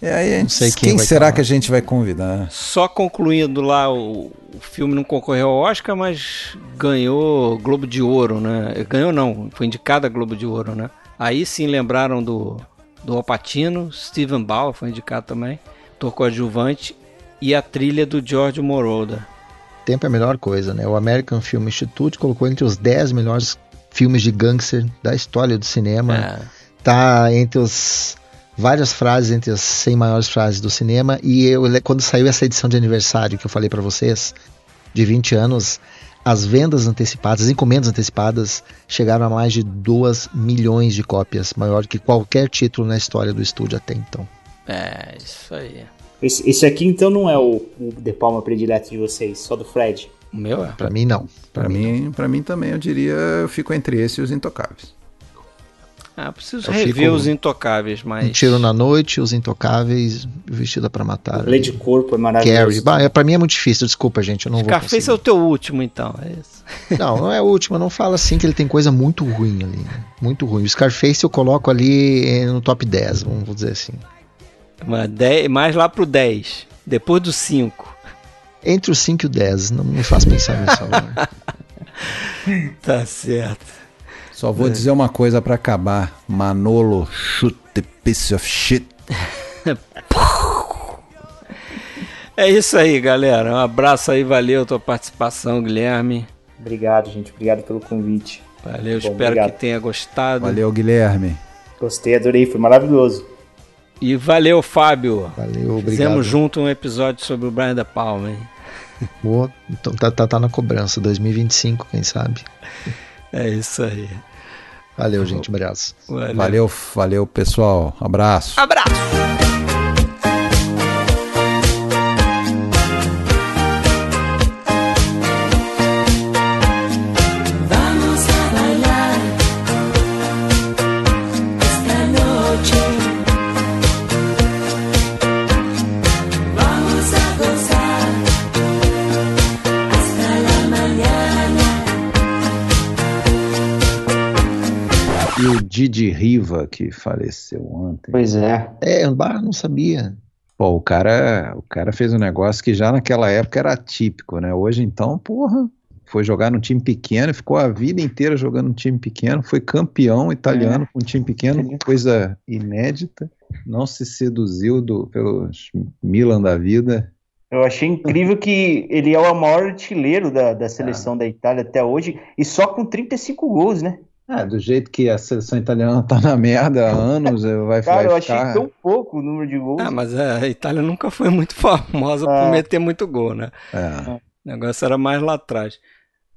E aí a gente, sei quem quem será falar. que a gente vai convidar? só concluindo lá, o, o filme não concorreu ao Oscar, mas ganhou Globo de Ouro, né? Ganhou não, foi indicado a Globo de Ouro, né? Aí sim lembraram do, do Alpatino, Steven Bauer foi indicado também, ator coadjuvante, e a trilha do George Moroder. Tempo é a melhor coisa, né? O American Film Institute colocou entre os 10 melhores filmes de gangster da história do cinema. É. Tá entre os várias frases entre as 100 maiores frases do cinema e eu quando saiu essa edição de aniversário que eu falei pra vocês, de 20 anos, as vendas antecipadas, as encomendas antecipadas chegaram a mais de 2 milhões de cópias, maior que qualquer título na história do estúdio até então. É, isso aí. Esse, esse aqui então não é o, o De Palma predileto de vocês, só do Fred. O meu é. Pra mim não. Pra mim, pra mim também, eu diria, eu fico entre esse e os intocáveis. Ah, preciso Eu rever os intocáveis, mas. Um tiro na noite, Os Intocáveis, Vestida pra Matar. Lei de Corpo é maravilhoso. Carrie. Bah, é, pra mim é muito difícil, desculpa, gente. Eu não vou Scarface é conseguir. o teu último, então, é isso. Não, não é o último. Não fala assim que ele tem coisa muito ruim ali. né? Muito ruim. O Scarface eu coloco ali eh, no top 10, vamos dizer assim. Mas dez- mais lá pro 10. Depois do 5. Entre o 5 e o 10, não me faz pensar nisso agora. Tá certo. Só vou dizer uma coisa pra acabar. Manolo, shoot the piece of shit. É isso aí, galera. Um abraço aí, valeu a tua participação, Guilherme. Obrigado, gente. Obrigado pelo convite. Valeu, Bom, espero obrigado. que tenha gostado. Valeu, Guilherme. Gostei, adorei, foi maravilhoso. E valeu, Fábio. Valeu, obrigado. Fizemos junto um episódio sobre o Brian De Palma, hein? Boa, então tá, tá, tá na cobrança, 2025, quem sabe. É isso aí. Valeu, gente, abraço. Valeu. Valeu, valeu, pessoal. Abraço. Abraço. Didi Riva, que faleceu ontem. Pois é. É, bah, não sabia. Pô, o cara, o cara fez um negócio que já naquela época era atípico, né? Hoje, então, porra, foi jogar num time pequeno, ficou a vida inteira jogando num time pequeno, foi campeão italiano com um time pequeno, coisa inédita. Não se seduziu do, pelos Milan da vida. Eu achei incrível que ele é o maior artilheiro da, da seleção da Itália até hoje e só com 35 gols, né? É, do jeito que a seleção italiana tá na merda há anos, vai, Cara, vai eu achei ficar... tão pouco o número de gols. Ah, mas a Itália nunca foi muito famosa por É. meter muito gol, né? É. O negócio era mais lá atrás.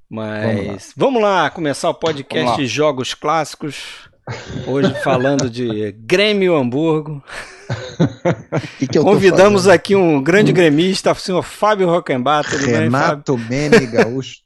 Vamos lá. Mas vamos lá, começar o podcast Jogos Clássicos. Hoje falando de Grêmio Hamburgo. Que que Convidamos aqui um grande gremista, o senhor Fábio Rockenbach. Renato Mene Gaúcho.